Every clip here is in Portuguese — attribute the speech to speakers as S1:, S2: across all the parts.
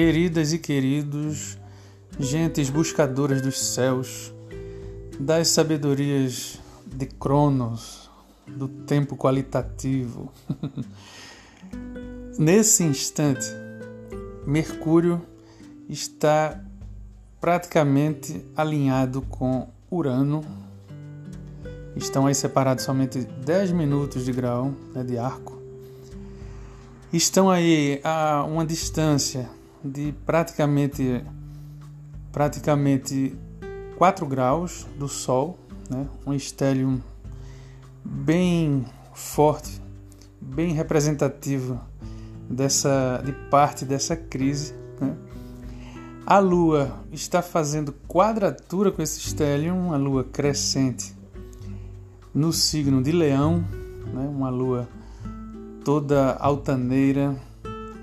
S1: Queridas e queridos, gentes buscadoras dos céus, das sabedorias de Cronos, do tempo qualitativo. Nesse instante, Mercúrio está praticamente alinhado com Urano. Estão aí separados somente 10 minutos de grau né, de arco. Estão aí a uma distância de praticamente praticamente 4 graus do Sol, né? um estélio bem forte, bem representativo dessa de parte dessa crise. Né? A Lua está fazendo quadratura com esse estélio, a Lua crescente no signo de Leão, né? uma Lua toda altaneira,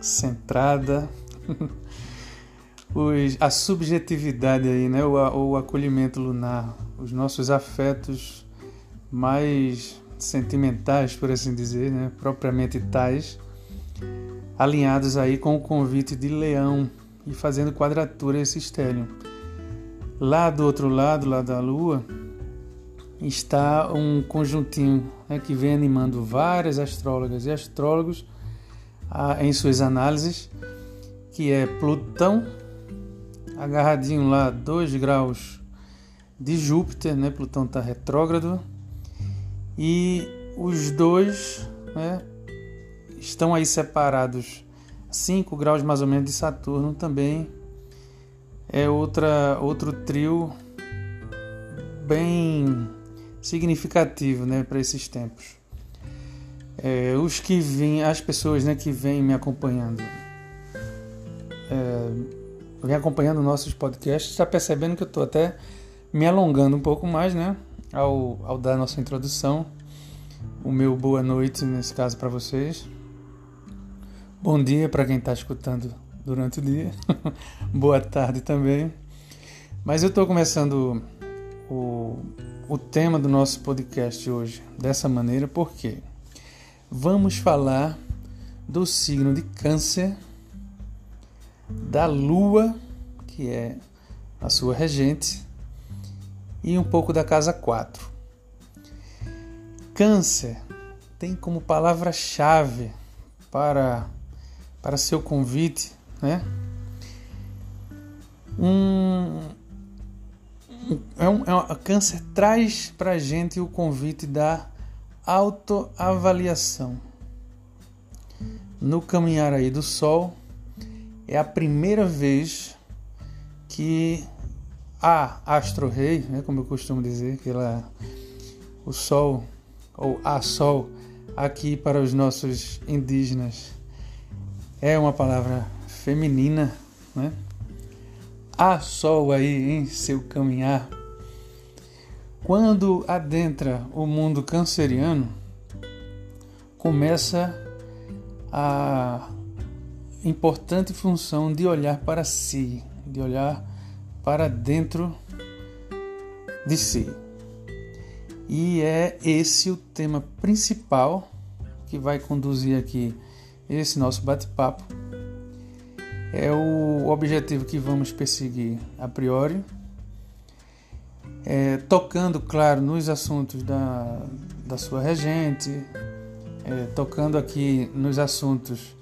S1: centrada, os, a subjetividade aí, né? O, o acolhimento lunar, os nossos afetos mais sentimentais, por assim dizer, né? propriamente tais, alinhados aí com o convite de Leão e fazendo quadratura esse estélio. Lá do outro lado, lá da Lua, está um conjuntinho né, que vem animando várias astrólogas e astrólogos a, em suas análises que é Plutão, agarradinho lá 2 graus de Júpiter, né? Plutão está retrógrado. E os dois né, estão aí separados 5 graus mais ou menos de Saturno também. É outra, outro trio bem significativo né, para esses tempos. É, os que vêm, as pessoas né, que vêm me acompanhando é, vem acompanhando nossos podcasts, está percebendo que eu estou até me alongando um pouco mais, né? Ao, ao dar nossa introdução. O meu boa noite, nesse caso, para vocês. Bom dia para quem está escutando durante o dia. boa tarde também. Mas eu estou começando o, o tema do nosso podcast hoje dessa maneira porque vamos falar do signo de Câncer da Lua, que é a sua regente, e um pouco da casa 4. Câncer tem como palavra-chave para, para seu convite, né? Um, é um, é um, câncer traz para a gente o convite da autoavaliação. No caminhar aí do Sol, é a primeira vez que a Astro Rei, né, como eu costumo dizer, que ela, o Sol ou a Sol aqui para os nossos indígenas é uma palavra feminina, né? A Sol aí em seu caminhar. Quando adentra o mundo canceriano, começa a importante função de olhar para si, de olhar para dentro de si. E é esse o tema principal que vai conduzir aqui esse nosso bate-papo. É o objetivo que vamos perseguir a priori, é, tocando, claro, nos assuntos da, da sua regente, é, tocando aqui nos assuntos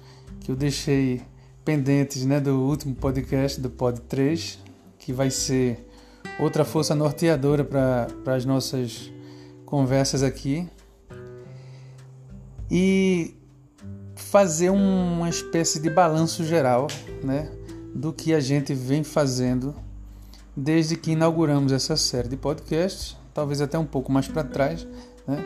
S1: que eu deixei pendentes né, do último podcast, do Pod 3, que vai ser outra força norteadora para as nossas conversas aqui. E fazer uma espécie de balanço geral né, do que a gente vem fazendo desde que inauguramos essa série de podcasts, talvez até um pouco mais para trás. Né?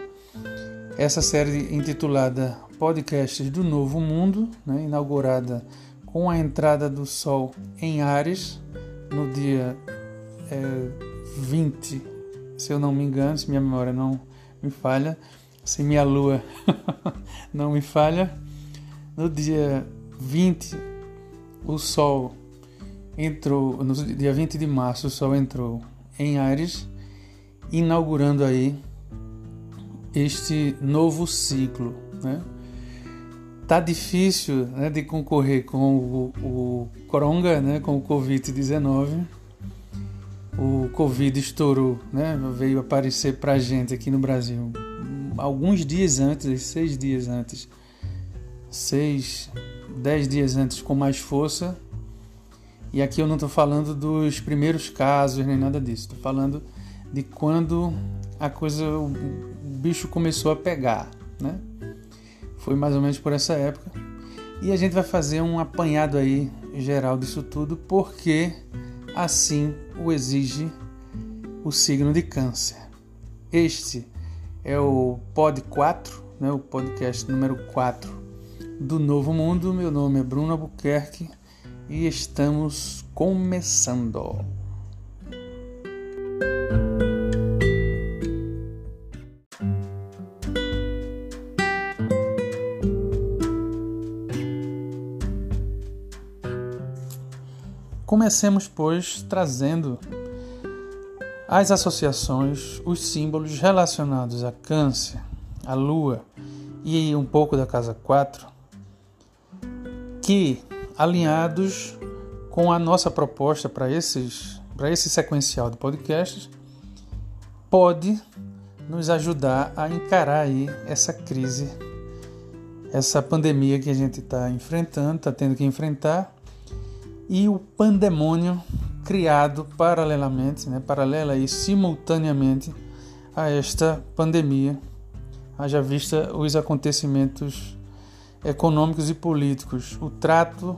S1: Essa série intitulada Podcasts do Novo Mundo, né, inaugurada com a entrada do Sol em Ares no dia é, 20, se eu não me engano, se minha memória não me falha, se minha lua não me falha, no dia 20 o Sol entrou, no dia 20 de março o Sol entrou em Ares, inaugurando aí este novo ciclo, né? Tá difícil né, de concorrer com o, o Coronga, né, com o Covid-19. O Covid estourou, né, veio aparecer pra gente aqui no Brasil alguns dias antes, seis dias antes, seis, dez dias antes com mais força. E aqui eu não estou falando dos primeiros casos nem nada disso, estou falando de quando a coisa, o bicho começou a pegar, né? Foi mais ou menos por essa época. E a gente vai fazer um apanhado aí geral disso tudo, porque assim o exige o signo de Câncer. Este é o Pod 4, né, o podcast número 4 do Novo Mundo. Meu nome é Bruno Albuquerque e estamos começando. Comecemos, pois, trazendo as associações, os símbolos relacionados a Câncer, a Lua e um pouco da casa 4, que alinhados com a nossa proposta para esses para esse sequencial de podcasts, pode nos ajudar a encarar aí essa crise, essa pandemia que a gente está enfrentando, está tendo que enfrentar e o pandemônio criado paralelamente, né, paralela e simultaneamente a esta pandemia, haja vista os acontecimentos econômicos e políticos, o trato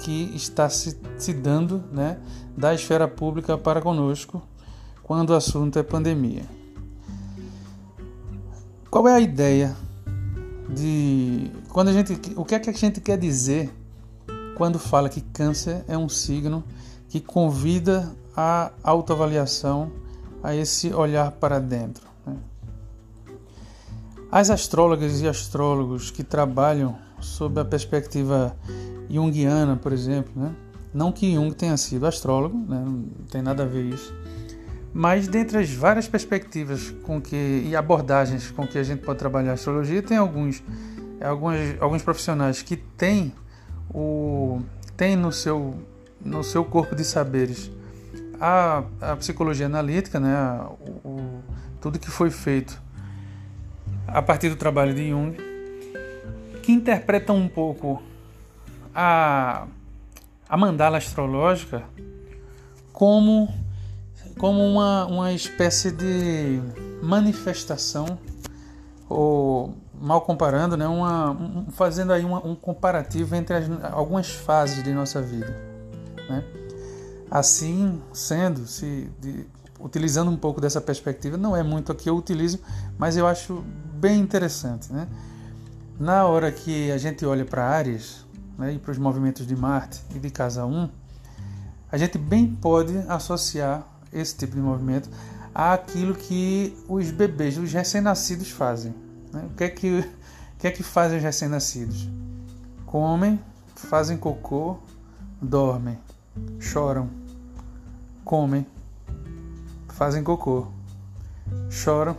S1: que está se, se dando né, da esfera pública para conosco quando o assunto é pandemia. Qual é a ideia de quando a gente o que é que a gente quer dizer quando fala que câncer é um signo que convida à autoavaliação, a esse olhar para dentro. Né? As astrólogas e astrólogos que trabalham sob a perspectiva junguiana, por exemplo, né? não que Jung tenha sido astrólogo, né? não tem nada a ver isso, mas dentre as várias perspectivas com que e abordagens com que a gente pode trabalhar a astrologia, tem alguns, alguns profissionais que têm o tem no seu no seu corpo de saberes a, a psicologia analítica, né, o, tudo que foi feito a partir do trabalho de Jung, que interpreta um pouco a, a mandala astrológica como, como uma, uma espécie de manifestação ou mal comparando, né, uma, um, fazendo aí uma, um comparativo entre as, algumas fases de nossa vida. Né? Assim sendo, se de, utilizando um pouco dessa perspectiva, não é muito a que eu utilizo, mas eu acho bem interessante. Né? Na hora que a gente olha para Ares né, e para os movimentos de Marte e de Casa 1, a gente bem pode associar esse tipo de movimento àquilo que os bebês, os recém-nascidos fazem. Né? O, que é que, o que é que fazem os recém-nascidos? Comem, fazem cocô, dormem, choram, comem, fazem cocô, choram.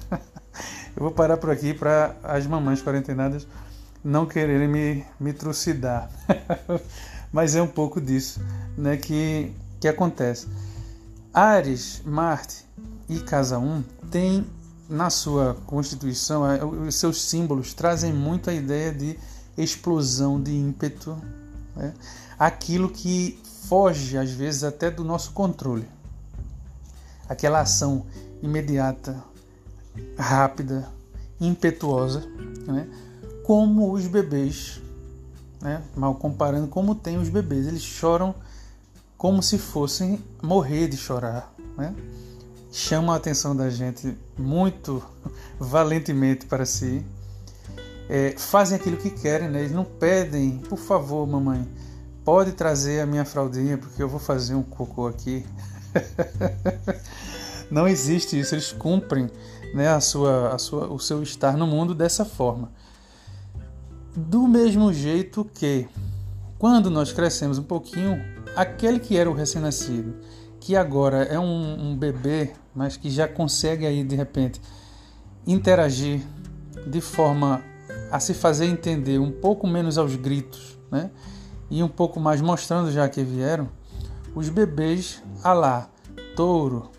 S1: Eu vou parar por aqui para as mamães quarentenadas não quererem me, me trucidar. Mas é um pouco disso né, que, que acontece. Ares, Marte e Casa 1 têm na sua constituição, é, os seus símbolos trazem muito a ideia de explosão, de ímpeto, né? aquilo que foge às vezes até do nosso controle. Aquela ação imediata, rápida, impetuosa, né? como os bebês, né? mal comparando como tem os bebês, eles choram como se fossem morrer de chorar. Né? chamam a atenção da gente muito valentemente para si, é, fazem aquilo que querem, né? eles não pedem, por favor, mamãe, pode trazer a minha fraldinha porque eu vou fazer um cocô aqui. não existe isso, eles cumprem né, a sua, a sua, o seu estar no mundo dessa forma. Do mesmo jeito que, quando nós crescemos um pouquinho, aquele que era o recém-nascido, que agora é um, um bebê, mas que já consegue aí de repente interagir de forma a se fazer entender um pouco menos aos gritos, né? E um pouco mais mostrando já que vieram, os bebês a lá, touro,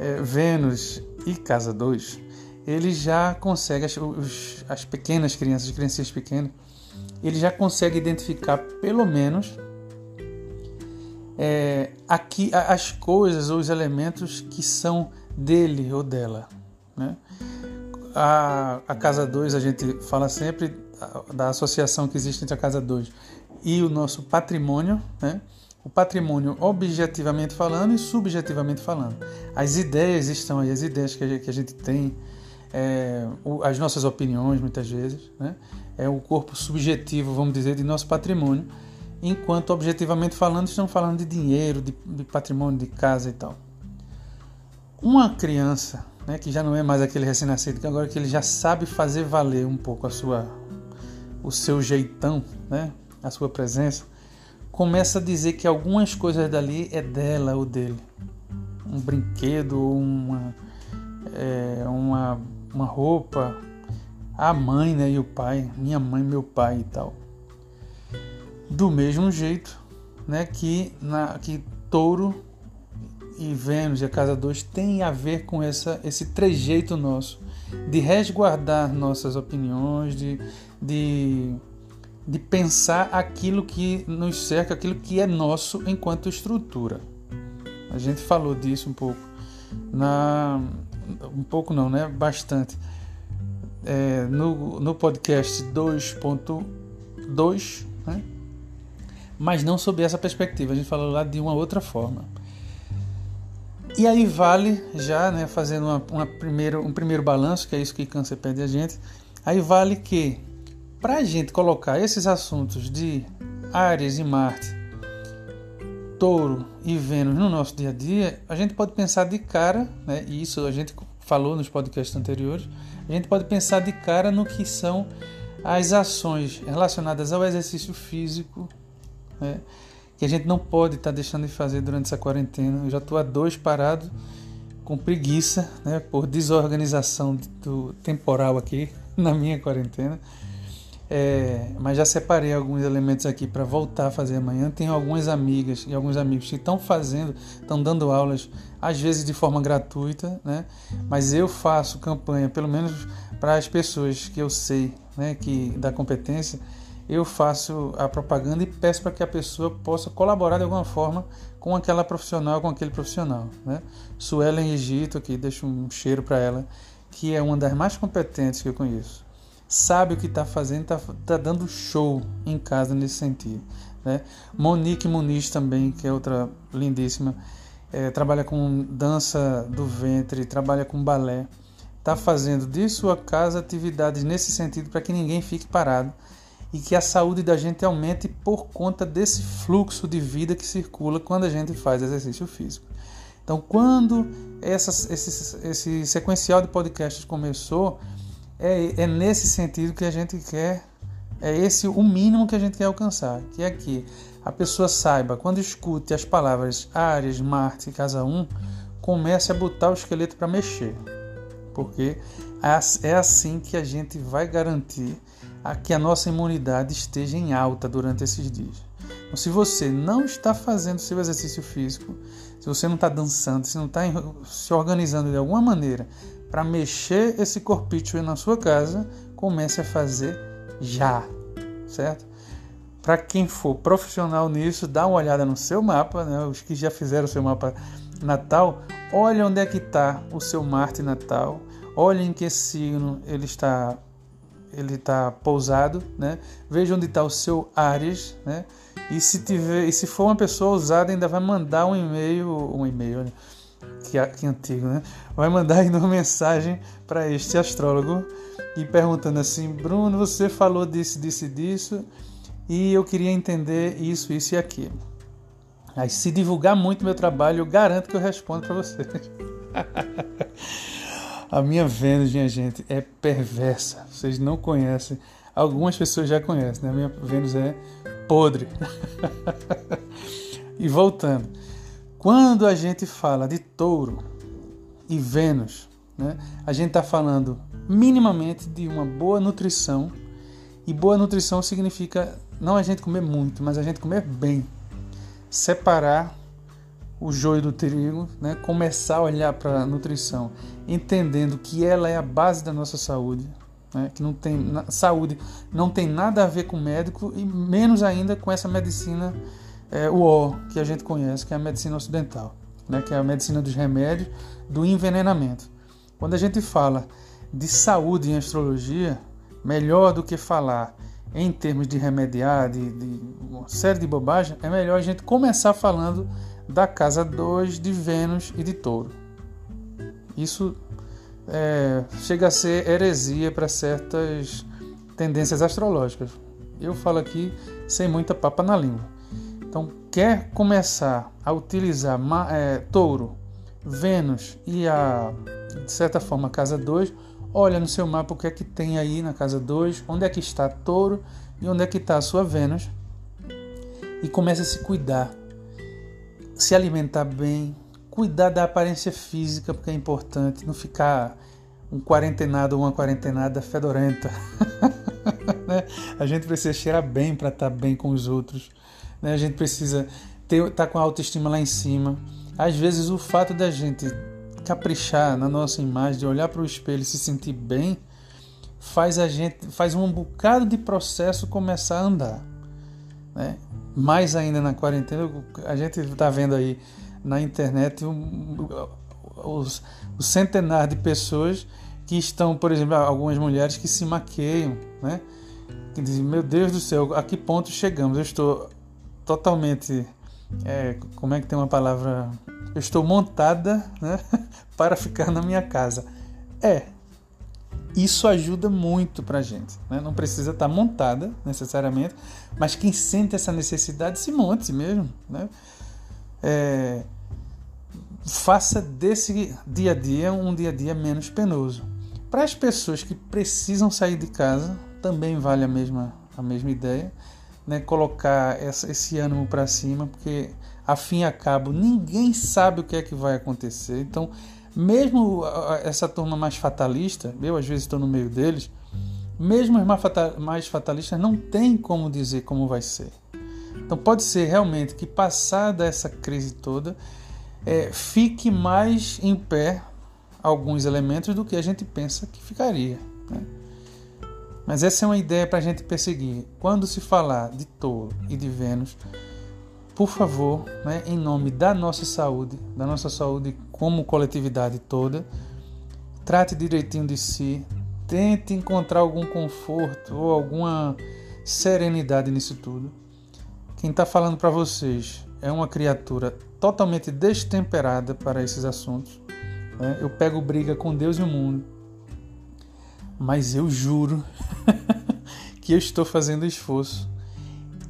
S1: é, Vênus e casa 2, eles já conseguem, as, os, as pequenas crianças, as crianças pequenas, ele já consegue identificar pelo menos é, aqui as coisas ou os elementos que são dele ou dela. Né? A, a Casa 2, a gente fala sempre da associação que existe entre a Casa 2 e o nosso patrimônio, né? o patrimônio objetivamente falando e subjetivamente falando. As ideias estão aí, as ideias que a gente, que a gente tem, é, as nossas opiniões muitas vezes, né? é o corpo subjetivo, vamos dizer, de nosso patrimônio, enquanto objetivamente falando estamos falando de dinheiro, de, de patrimônio, de casa e tal. Uma criança né, que já não é mais aquele recém-nascido, que agora que ele já sabe fazer valer um pouco a sua, o seu jeitão, né, a sua presença, começa a dizer que algumas coisas dali é dela ou dele. Um brinquedo, uma, é, uma, uma roupa, a mãe né, e o pai, minha mãe, meu pai e tal. Do mesmo jeito né, que, na, que touro e Vênus e a casa 2 tem a ver com essa, esse trejeito nosso de resguardar nossas opiniões, de, de, de pensar aquilo que nos cerca, aquilo que é nosso enquanto estrutura. A gente falou disso um pouco na um pouco não, né? Bastante. É, no, no podcast 2.2, né? Mas não sob essa perspectiva. A gente falou lá de uma outra forma. E aí vale já, né, fazendo uma, uma primeiro, um primeiro balanço, que é isso que câncer pede a gente, aí vale que para a gente colocar esses assuntos de Ares e Marte, Touro e Vênus no nosso dia a dia, a gente pode pensar de cara, né, e isso a gente falou nos podcasts anteriores, a gente pode pensar de cara no que são as ações relacionadas ao exercício físico, né, que a gente não pode estar tá deixando de fazer durante essa quarentena. Eu já estou há dois parado com preguiça, né, por desorganização do temporal aqui na minha quarentena. É, mas já separei alguns elementos aqui para voltar a fazer amanhã. Tenho algumas amigas e alguns amigos que estão fazendo, estão dando aulas, às vezes de forma gratuita, né? Mas eu faço campanha, pelo menos para as pessoas que eu sei, né, que da competência, eu faço a propaganda e peço para que a pessoa possa colaborar de alguma forma com aquela profissional, com aquele profissional. Né? Suelen Egito, aqui deixo um cheiro para ela, que é uma das mais competentes que eu conheço. Sabe o que está fazendo, está tá dando show em casa nesse sentido. Né? Monique Muniz também, que é outra lindíssima, é, trabalha com dança do ventre, trabalha com balé, está fazendo de sua casa atividades nesse sentido para que ninguém fique parado e que a saúde da gente aumente por conta desse fluxo de vida que circula quando a gente faz exercício físico. Então, quando esse, esse sequencial de podcasts começou, é, é nesse sentido que a gente quer, é esse o mínimo que a gente quer alcançar, que é que a pessoa saiba, quando escute as palavras Ares, Marte, Casa 1, comece a botar o esqueleto para mexer. Porque é assim que a gente vai garantir a que a nossa imunidade esteja em alta durante esses dias. Então, se você não está fazendo seu exercício físico, se você não está dançando, se não está se organizando de alguma maneira para mexer esse corpício na sua casa, comece a fazer já, certo? Para quem for profissional nisso, dá uma olhada no seu mapa, né? os que já fizeram o seu mapa natal, olha onde é que está o seu Marte natal, olha em que signo ele está ele está pousado, né? Veja onde está o seu Ares, né? E se tiver, e se for uma pessoa ousada, ainda vai mandar um e-mail, um e-mail, né? que, que antigo, né? Vai mandar ainda uma mensagem para este astrólogo e perguntando assim, Bruno, você falou disso, disso, disso, e eu queria entender isso, isso e aquilo. Aí, se divulgar muito meu trabalho, eu garanto que eu respondo para você. A minha Vênus, minha gente, é perversa. Vocês não conhecem. Algumas pessoas já conhecem, né? A minha Vênus é podre. e voltando. Quando a gente fala de touro e Vênus, né? A gente está falando minimamente de uma boa nutrição. E boa nutrição significa não a gente comer muito, mas a gente comer bem. Separar o joio do trigo, né? começar a olhar para a nutrição, entendendo que ela é a base da nossa saúde, né? que não tem saúde não tem nada a ver com médico e menos ainda com essa medicina é, o que a gente conhece, que é a medicina ocidental, né? que é a medicina dos remédios, do envenenamento. Quando a gente fala de saúde em astrologia, melhor do que falar em termos de remediar, de, de uma série de bobagens, é melhor a gente começar falando da casa 2 de Vênus e de Touro. Isso é, chega a ser heresia para certas tendências astrológicas. Eu falo aqui sem muita papa na língua. Então, quer começar a utilizar é, Touro, Vênus e a, de certa forma, casa 2, olha no seu mapa o que é que tem aí na casa 2, onde é que está Touro e onde é que está a sua Vênus e comece a se cuidar, se alimentar bem, cuidar da aparência física, porque é importante, não ficar um quarentenado ou uma quarentenada fedorenta. né? A gente precisa cheirar bem para estar tá bem com os outros. Né? A gente precisa estar tá com a autoestima lá em cima. Às vezes o fato da gente caprichar na nossa imagem, de olhar para o espelho e se sentir bem, faz a gente, faz um bocado de processo começar a andar. Né? Mais ainda na quarentena, a gente está vendo aí na internet os, os de pessoas que estão, por exemplo, algumas mulheres que se maqueiam, né? Que dizem, meu Deus do céu, a que ponto chegamos? Eu estou totalmente, é, como é que tem uma palavra? Eu estou montada, né? para ficar na minha casa. É, isso ajuda muito para gente. Né? Não precisa estar tá montada necessariamente, mas quem sente essa necessidade se monte mesmo. Né? É, faça desse dia a dia um dia a dia menos penoso. Para as pessoas que precisam sair de casa, também vale a mesma, a mesma ideia, né? colocar essa, esse ânimo para cima, porque a fim e a cabo ninguém sabe o que é que vai acontecer. Então, mesmo essa turma mais fatalista, eu às vezes estou no meio deles, mesmo os mais fatalistas não tem como dizer como vai ser. Então pode ser realmente que passada essa crise toda, é, fique mais em pé alguns elementos do que a gente pensa que ficaria. Né? Mas essa é uma ideia para a gente perseguir. Quando se falar de touro e de Vênus, por favor, né, em nome da nossa saúde, da nossa saúde como coletividade toda, trate direitinho de si, tente encontrar algum conforto ou alguma serenidade nisso tudo. Quem está falando para vocês é uma criatura totalmente destemperada para esses assuntos. Né? Eu pego briga com Deus e o mundo, mas eu juro que eu estou fazendo esforço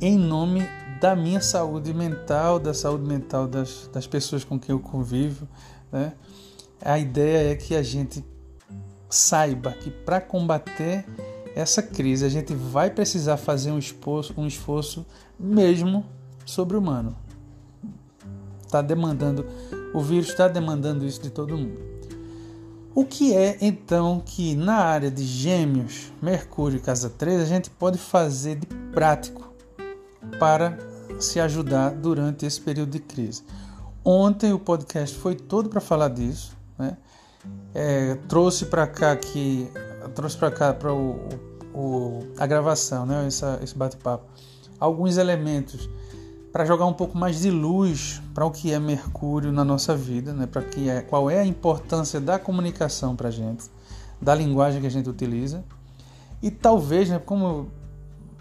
S1: em nome da minha saúde mental, da saúde mental das, das pessoas com quem eu convivo. Né? A ideia é que a gente saiba que para combater essa crise a gente vai precisar fazer um esforço, um esforço mesmo sobre-humano está demandando, o vírus está demandando isso de todo mundo. O que é então que na área de Gêmeos, Mercúrio e Casa 3 a gente pode fazer de prático para se ajudar durante esse período de crise? Ontem o podcast foi todo para falar disso, né? É, trouxe para cá que trouxe para cá para o, o, a gravação, né? Essa, esse bate-papo, alguns elementos para jogar um pouco mais de luz para o que é Mercúrio na nossa vida, né? Para que é qual é a importância da comunicação para a gente, da linguagem que a gente utiliza e talvez, né? Como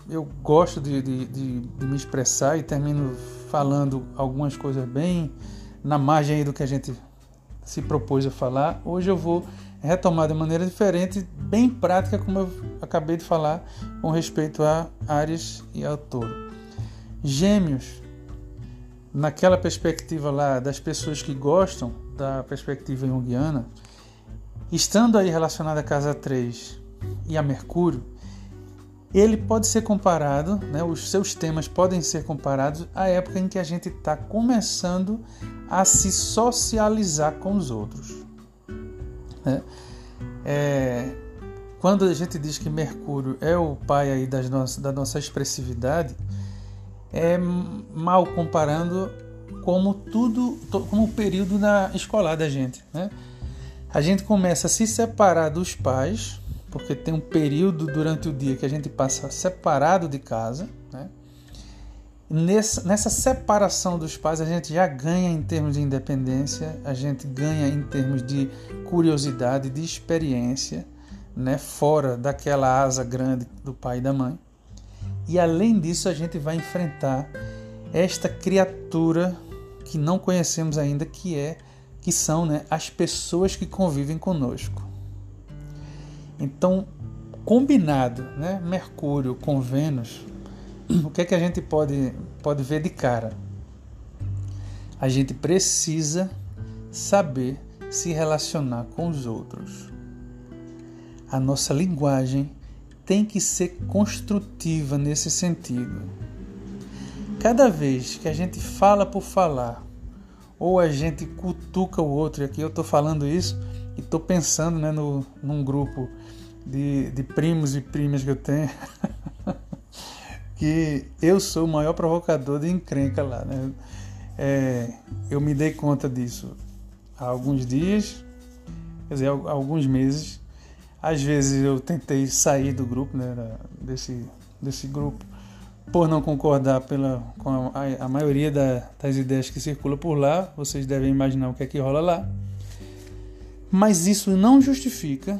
S1: eu gosto de, de, de, de me expressar e termino falando algumas coisas bem na margem do que a gente se propôs a falar, hoje eu vou retomar de maneira diferente, bem prática, como eu acabei de falar, com respeito a Ares e ao Touro. Gêmeos naquela perspectiva lá das pessoas que gostam da perspectiva junguiana, estando aí relacionado à casa 3 e a Mercúrio, ele pode ser comparado, né, os seus temas podem ser comparados à época em que a gente está começando a se socializar com os outros. Né? É, quando a gente diz que Mercúrio é o pai aí das nossas, da nossa expressividade, é mal comparando como tudo, como o período na escolar da gente, né? A gente começa a se separar dos pais, porque tem um período durante o dia que a gente passa separado de casa, né? Nessa, nessa separação dos pais, a gente já ganha em termos de independência, a gente ganha em termos de curiosidade, de experiência, né? fora daquela asa grande do pai e da mãe. E além disso, a gente vai enfrentar esta criatura que não conhecemos ainda, que é que são né, as pessoas que convivem conosco. Então, combinado, né, Mercúrio com Vênus, o que é que a gente pode, pode ver de cara? A gente precisa saber se relacionar com os outros. A nossa linguagem tem que ser construtiva nesse sentido. Cada vez que a gente fala por falar, ou a gente cutuca o outro, e aqui eu estou falando isso e estou pensando né, no, num grupo de, de primos e primas que eu tenho, que eu sou o maior provocador de encrenca lá. Né? É, eu me dei conta disso há alguns dias, quer dizer, há alguns meses, às vezes eu tentei sair do grupo, né, desse, desse grupo, por não concordar pela, com a, a maioria da, das ideias que circulam por lá. Vocês devem imaginar o que é que rola lá. Mas isso não justifica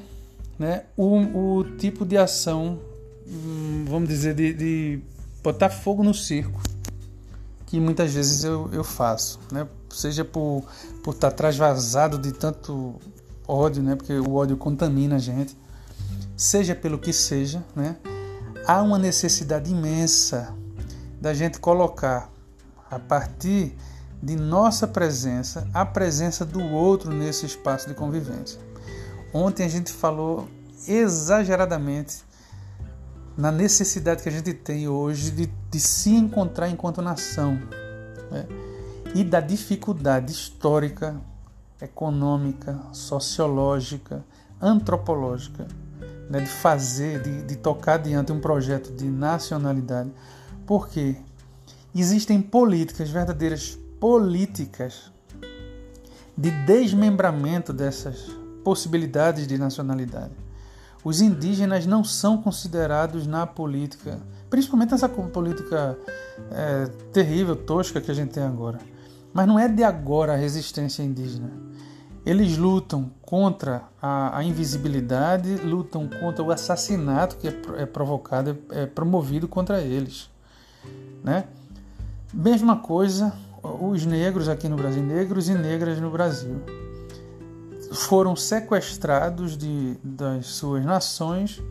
S1: né, o, o tipo de ação, hum, vamos dizer, de, de botar fogo no circo que muitas vezes eu, eu faço, né? seja por, por estar trasvasado de tanto ódio, né? Porque o ódio contamina a gente. Seja pelo que seja, né? Há uma necessidade imensa da gente colocar a partir de nossa presença a presença do outro nesse espaço de convivência. Ontem a gente falou exageradamente na necessidade que a gente tem hoje de, de se encontrar enquanto nação né? e da dificuldade histórica econômica, sociológica, antropológica, né, de fazer, de, de tocar diante um projeto de nacionalidade, porque existem políticas, verdadeiras políticas de desmembramento dessas possibilidades de nacionalidade. Os indígenas não são considerados na política, principalmente nessa política é, terrível, tosca que a gente tem agora. Mas não é de agora a resistência indígena. Eles lutam contra a, a invisibilidade, lutam contra o assassinato que é, é provocado, é promovido contra eles. Né? Mesma coisa os negros aqui no Brasil, negros e negras no Brasil, foram sequestrados de, das suas nações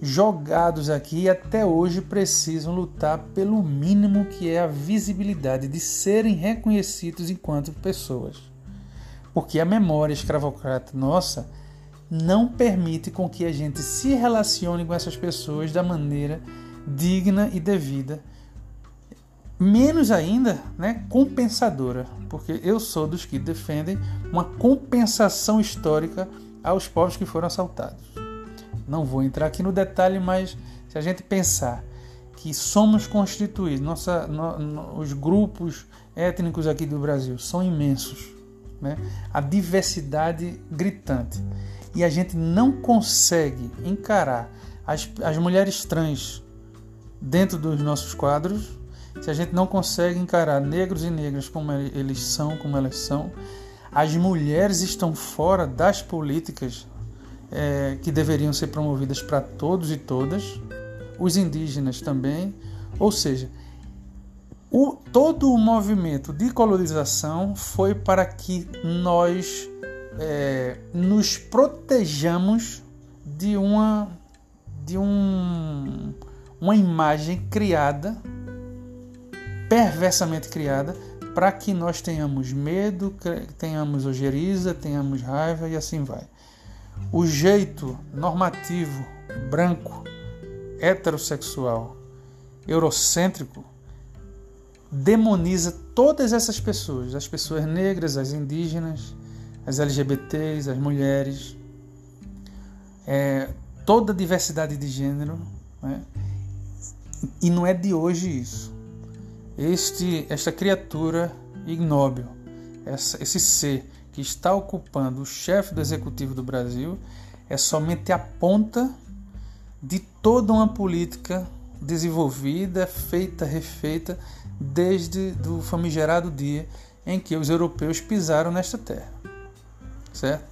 S1: jogados aqui e até hoje precisam lutar pelo mínimo que é a visibilidade de serem reconhecidos enquanto pessoas. Porque a memória escravocrata nossa não permite com que a gente se relacione com essas pessoas da maneira digna e devida. Menos ainda, né, compensadora, porque eu sou dos que defendem uma compensação histórica aos povos que foram assaltados. Não vou entrar aqui no detalhe, mas se a gente pensar que somos constituídos, nossa, no, no, os grupos étnicos aqui do Brasil são imensos, né? a diversidade gritante, e a gente não consegue encarar as, as mulheres trans dentro dos nossos quadros, se a gente não consegue encarar negros e negras como eles são, como elas são, as mulheres estão fora das políticas é, que deveriam ser promovidas para todos e todas, os indígenas também, ou seja, o, todo o movimento de colonização foi para que nós é, nos protejamos de uma de um, uma imagem criada perversamente criada para que nós tenhamos medo, tenhamos ojeriza, tenhamos raiva e assim vai. O jeito normativo, branco, heterossexual, eurocêntrico, demoniza todas essas pessoas, as pessoas negras, as indígenas, as LGBTs, as mulheres. É, toda a diversidade de gênero, né? e não é de hoje isso. Este, esta criatura ignóbil, essa, esse ser que está ocupando o chefe do executivo do Brasil, é somente a ponta de toda uma política desenvolvida, feita, refeita desde o famigerado dia em que os europeus pisaram nesta terra. Certo?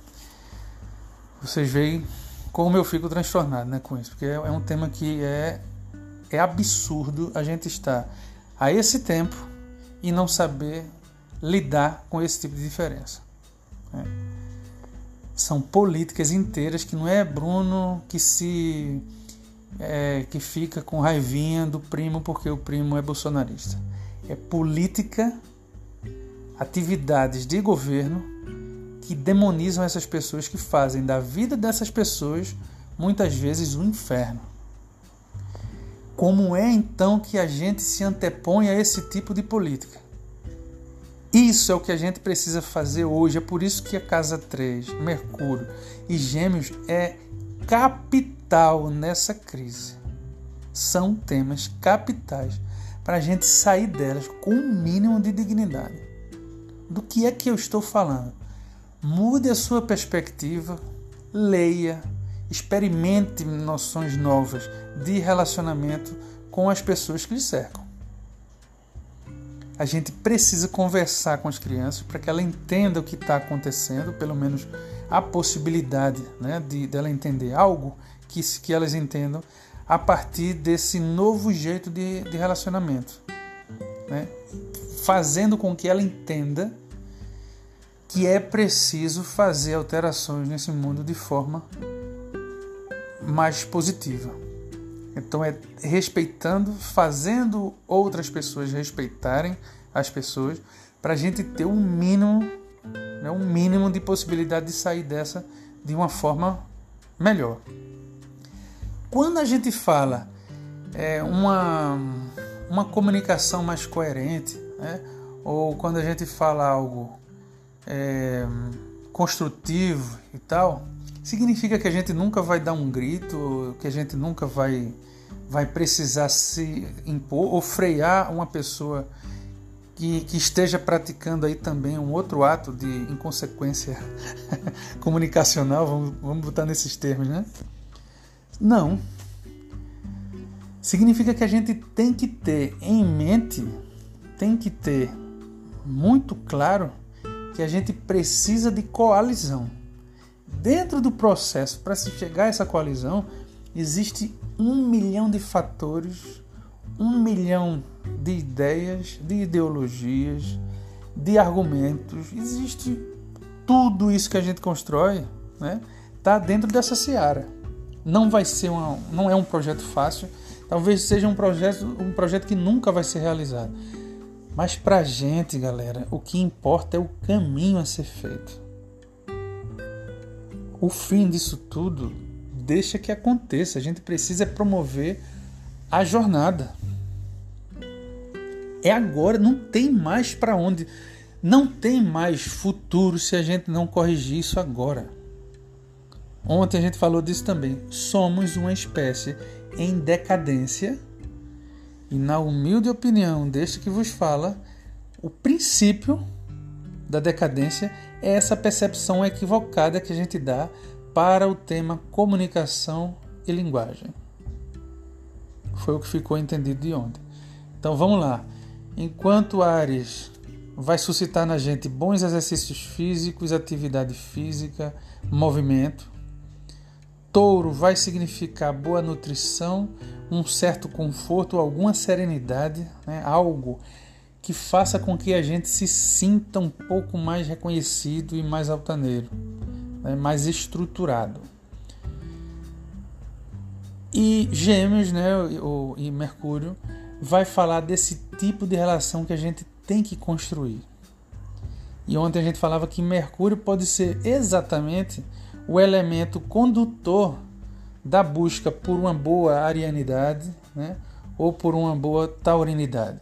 S1: Vocês veem como eu fico transtornado né, com isso, porque é um tema que é, é absurdo a gente estar a esse tempo e não saber lidar com esse tipo de diferença. Né? São políticas inteiras que não é Bruno que se é, que fica com raivinha do primo porque o primo é bolsonarista. É política, atividades de governo que demonizam essas pessoas, que fazem da vida dessas pessoas muitas vezes um inferno. Como é então que a gente se antepõe a esse tipo de política? Isso é o que a gente precisa fazer hoje. É por isso que a casa 3, Mercúrio e Gêmeos é capital nessa crise. São temas capitais para a gente sair delas com um mínimo de dignidade. Do que é que eu estou falando? Mude a sua perspectiva, leia, experimente noções novas de relacionamento com as pessoas que lhe cercam. A gente precisa conversar com as crianças para que ela entenda o que está acontecendo, pelo menos a possibilidade né, de dela entender algo que, que elas entendam a partir desse novo jeito de, de relacionamento, né? fazendo com que ela entenda que é preciso fazer alterações nesse mundo de forma mais positiva. Então é respeitando, fazendo outras pessoas respeitarem as pessoas, para a gente ter um mínimo, né, um mínimo de possibilidade de sair dessa de uma forma melhor. Quando a gente fala é, uma, uma comunicação mais coerente, né, ou quando a gente fala algo é, construtivo e tal, significa que a gente nunca vai dar um grito, que a gente nunca vai, vai precisar se impor ou frear uma pessoa que, que esteja praticando aí também um outro ato de inconsequência comunicacional, vamos, vamos botar nesses termos, né? Não. Significa que a gente tem que ter em mente, tem que ter muito claro que a gente precisa de coalizão. Dentro do processo, para se chegar a essa coalizão, existe um milhão de fatores, um milhão de ideias, de ideologias, de argumentos. Existe tudo isso que a gente constrói, né? Tá dentro dessa seara. Não vai ser uma, não é um projeto fácil. Talvez seja um projeto, um projeto que nunca vai ser realizado. Mas para a gente, galera, o que importa é o caminho a ser feito. O fim disso tudo deixa que aconteça. A gente precisa promover a jornada. É agora, não tem mais para onde. Não tem mais futuro se a gente não corrigir isso agora. Ontem a gente falou disso também. Somos uma espécie em decadência e na humilde opinião deste que vos fala, o princípio da decadência é essa percepção equivocada que a gente dá para o tema comunicação e linguagem. Foi o que ficou entendido de ontem. Então vamos lá. Enquanto Ares vai suscitar na gente bons exercícios físicos, atividade física, movimento, Touro vai significar boa nutrição, um certo conforto, alguma serenidade, né? algo que faça com que a gente se sinta um pouco mais reconhecido e mais altaneiro, né? mais estruturado. E Gêmeos, né, o, e Mercúrio, vai falar desse tipo de relação que a gente tem que construir. E ontem a gente falava que Mercúrio pode ser exatamente o elemento condutor da busca por uma boa arianidade né, ou por uma boa taurinidade.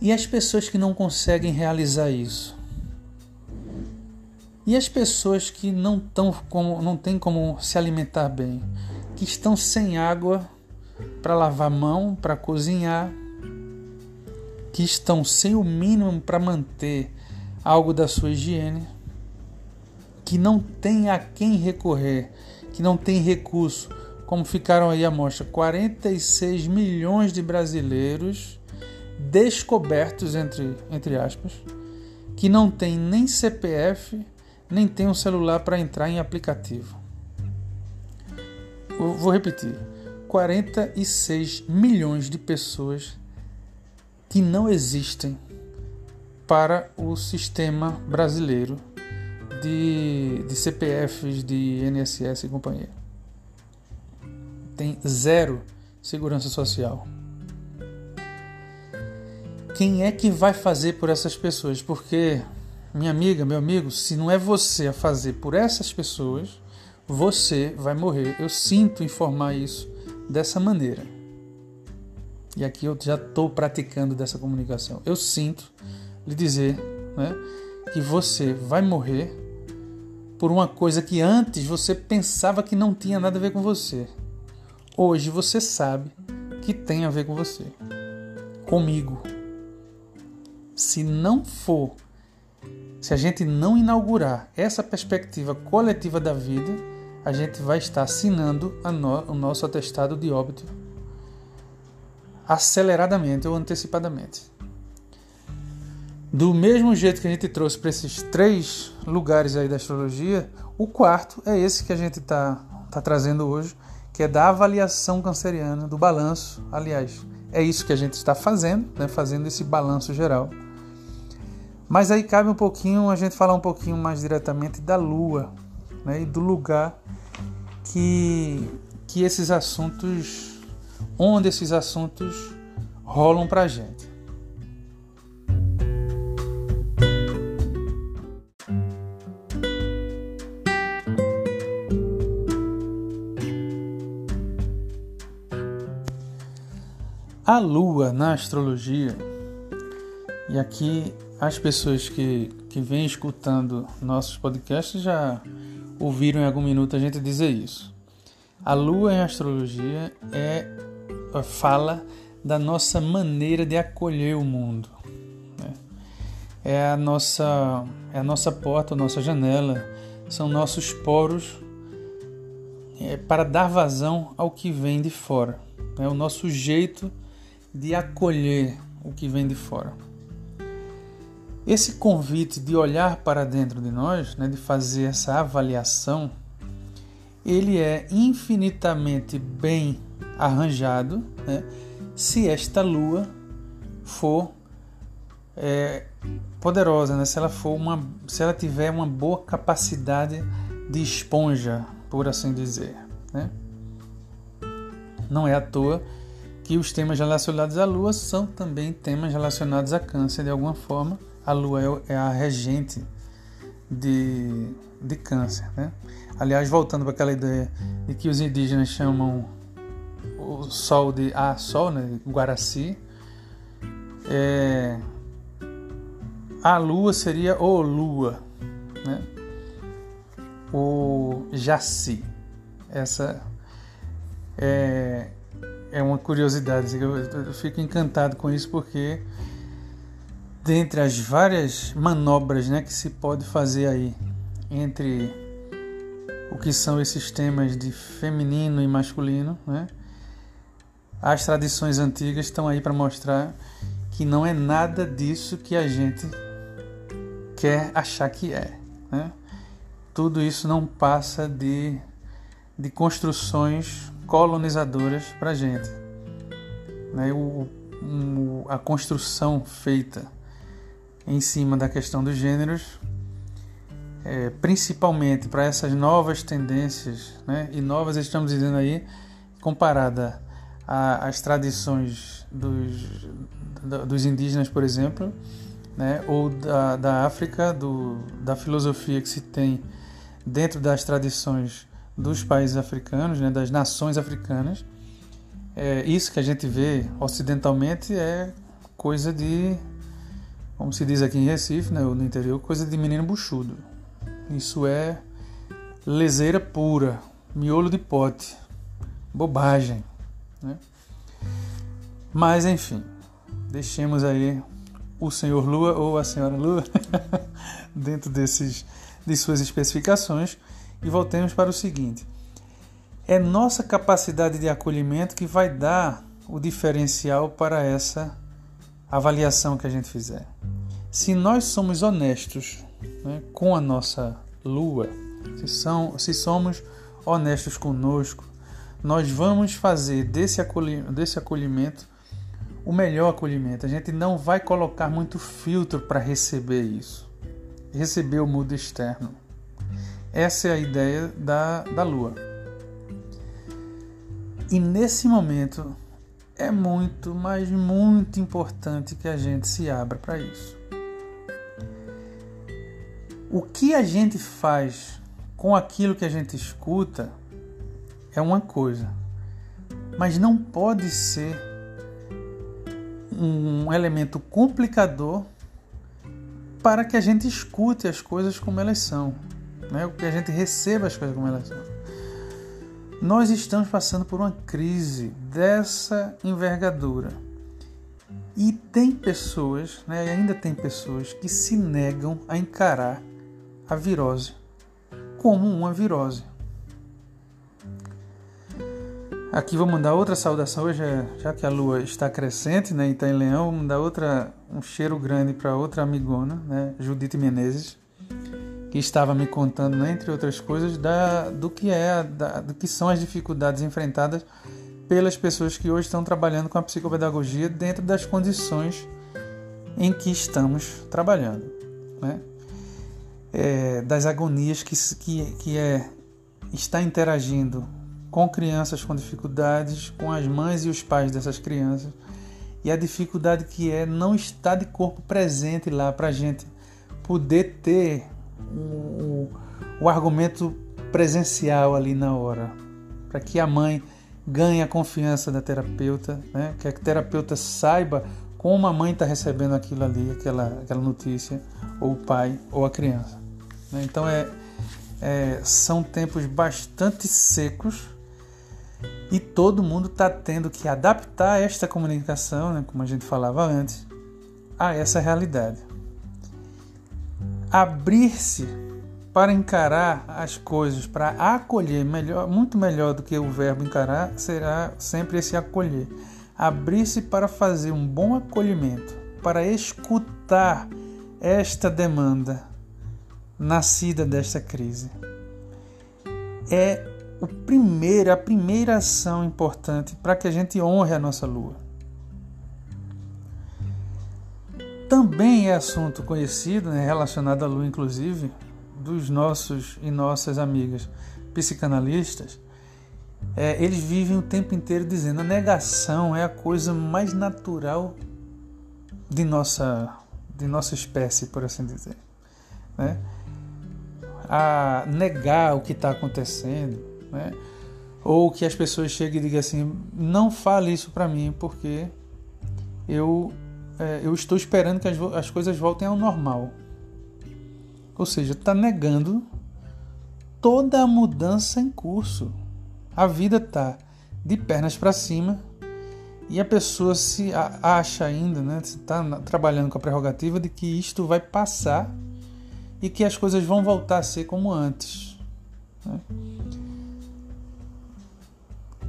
S1: E as pessoas que não conseguem realizar isso? E as pessoas que não, tão como, não têm como se alimentar bem, que estão sem água para lavar mão, para cozinhar, que estão sem o mínimo para manter algo da sua higiene, que não tem a quem recorrer, que não tem recurso, como ficaram aí a mostra, 46 milhões de brasileiros descobertos entre, entre aspas, que não tem nem CPF, nem tem um celular para entrar em aplicativo. Eu vou repetir. 46 milhões de pessoas que não existem para o sistema brasileiro de, de CPFs, de INSS e companhia. Tem zero segurança social. Quem é que vai fazer por essas pessoas? Porque, minha amiga, meu amigo, se não é você a fazer por essas pessoas, você vai morrer. Eu sinto informar isso dessa maneira. E aqui eu já estou praticando dessa comunicação. Eu sinto lhe dizer né, que você vai morrer por uma coisa que antes você pensava que não tinha nada a ver com você. Hoje você sabe que tem a ver com você. Comigo. Se não for, se a gente não inaugurar essa perspectiva coletiva da vida, a gente vai estar assinando no, o nosso atestado de óbito aceleradamente ou antecipadamente. Do mesmo jeito que a gente trouxe para esses três lugares aí da astrologia, o quarto é esse que a gente está tá trazendo hoje, que é da avaliação canceriana, do balanço. Aliás, é isso que a gente está fazendo, né, fazendo esse balanço geral. Mas aí cabe um pouquinho a gente falar um pouquinho mais diretamente da Lua né, e do lugar que, que esses assuntos onde esses assuntos rolam para a gente. A lua na astrologia, e aqui as pessoas que, que vêm escutando nossos podcasts já ouviram em algum minuto a gente dizer isso. A lua em astrologia é fala da nossa maneira de acolher o mundo. Né? É a nossa é a nossa porta, a nossa janela, são nossos poros é, para dar vazão ao que vem de fora. É o nosso jeito de acolher o que vem de fora. Esse convite de olhar para dentro de nós, né, de fazer essa avaliação, ele é infinitamente bem arranjado né, se esta lua for é, poderosa, né, se ela for uma, se ela tiver uma boa capacidade de esponja, por assim dizer. Né? Não é à toa que os temas relacionados à Lua são também temas relacionados a Câncer de alguma forma. A Lua é, é a regente de, de Câncer. Né? Aliás, voltando para aquela ideia de que os indígenas chamam o sol de A Sol, né, Guaraci, é, a lua seria o lua, né? o Jaci. Essa é, é uma curiosidade, assim, eu, eu fico encantado com isso porque dentre as várias manobras né, que se pode fazer aí entre o que são esses temas de feminino e masculino, né? as tradições antigas estão aí para mostrar que não é nada disso que a gente quer achar que é. Né? Tudo isso não passa de, de construções colonizadoras para a gente. Né? O, o, a construção feita em cima da questão dos gêneros, é, principalmente para essas novas tendências, né? e novas estamos dizendo aí, comparada as tradições dos, dos indígenas, por exemplo, né, ou da, da África, do, da filosofia que se tem dentro das tradições dos países africanos, né, das nações africanas. É, isso que a gente vê ocidentalmente é coisa de, como se diz aqui em Recife, né, no interior, coisa de menino buchudo. Isso é leseira pura, miolo de pote, bobagem. Né? Mas enfim, deixemos aí o senhor Lua ou a senhora Lua dentro desses, de suas especificações e voltemos para o seguinte: é nossa capacidade de acolhimento que vai dar o diferencial para essa avaliação que a gente fizer. Se nós somos honestos né, com a nossa lua, se, são, se somos honestos conosco, nós vamos fazer desse, desse acolhimento o melhor acolhimento. A gente não vai colocar muito filtro para receber isso, receber o mundo externo. Essa é a ideia da, da lua. E nesse momento é muito, mas muito importante que a gente se abra para isso. O que a gente faz com aquilo que a gente escuta é uma coisa, mas não pode ser um elemento complicador para que a gente escute as coisas como elas são, né? que a gente receba as coisas como elas são. Nós estamos passando por uma crise dessa envergadura. E tem pessoas, né, ainda tem pessoas que se negam a encarar a virose como uma virose. Aqui vou mandar outra saudação hoje, é, já que a lua está crescente, né, e está em leão, vou mandar outra, um cheiro grande para outra amigona, né, Judite Menezes, que estava me contando, entre outras coisas, da, do que é, da, do que são as dificuldades enfrentadas pelas pessoas que hoje estão trabalhando com a psicopedagogia dentro das condições em que estamos trabalhando. Né? é, das agonias que, que, que é, está interagindo com crianças com dificuldades, com as mães e os pais dessas crianças, e a dificuldade que é não estar de corpo presente lá para a gente poder ter o, o argumento presencial ali na hora, para que a mãe ganhe a confiança da terapeuta, né? que a terapeuta saiba como a mãe está recebendo aquilo ali, aquela, aquela notícia, ou o pai ou a criança. Né? Então é, é, são tempos bastante secos e todo mundo está tendo que adaptar esta comunicação, né, como a gente falava antes, a essa realidade. Abrir-se para encarar as coisas, para acolher melhor, muito melhor do que o verbo encarar, será sempre esse acolher. Abrir-se para fazer um bom acolhimento, para escutar esta demanda nascida desta crise. É o primeiro, a primeira ação importante para que a gente honre a nossa lua. Também é assunto conhecido, né, relacionado à lua, inclusive, dos nossos e nossas amigas psicanalistas. É, eles vivem o tempo inteiro dizendo a negação é a coisa mais natural de nossa, de nossa espécie, por assim dizer. Né? a negar o que está acontecendo, né? ou que as pessoas cheguem e digam assim: não fale isso para mim, porque eu, é, eu estou esperando que as, as coisas voltem ao normal. Ou seja, está negando toda a mudança em curso. A vida está de pernas para cima e a pessoa se acha ainda, né, está trabalhando com a prerrogativa de que isto vai passar e que as coisas vão voltar a ser como antes. Né?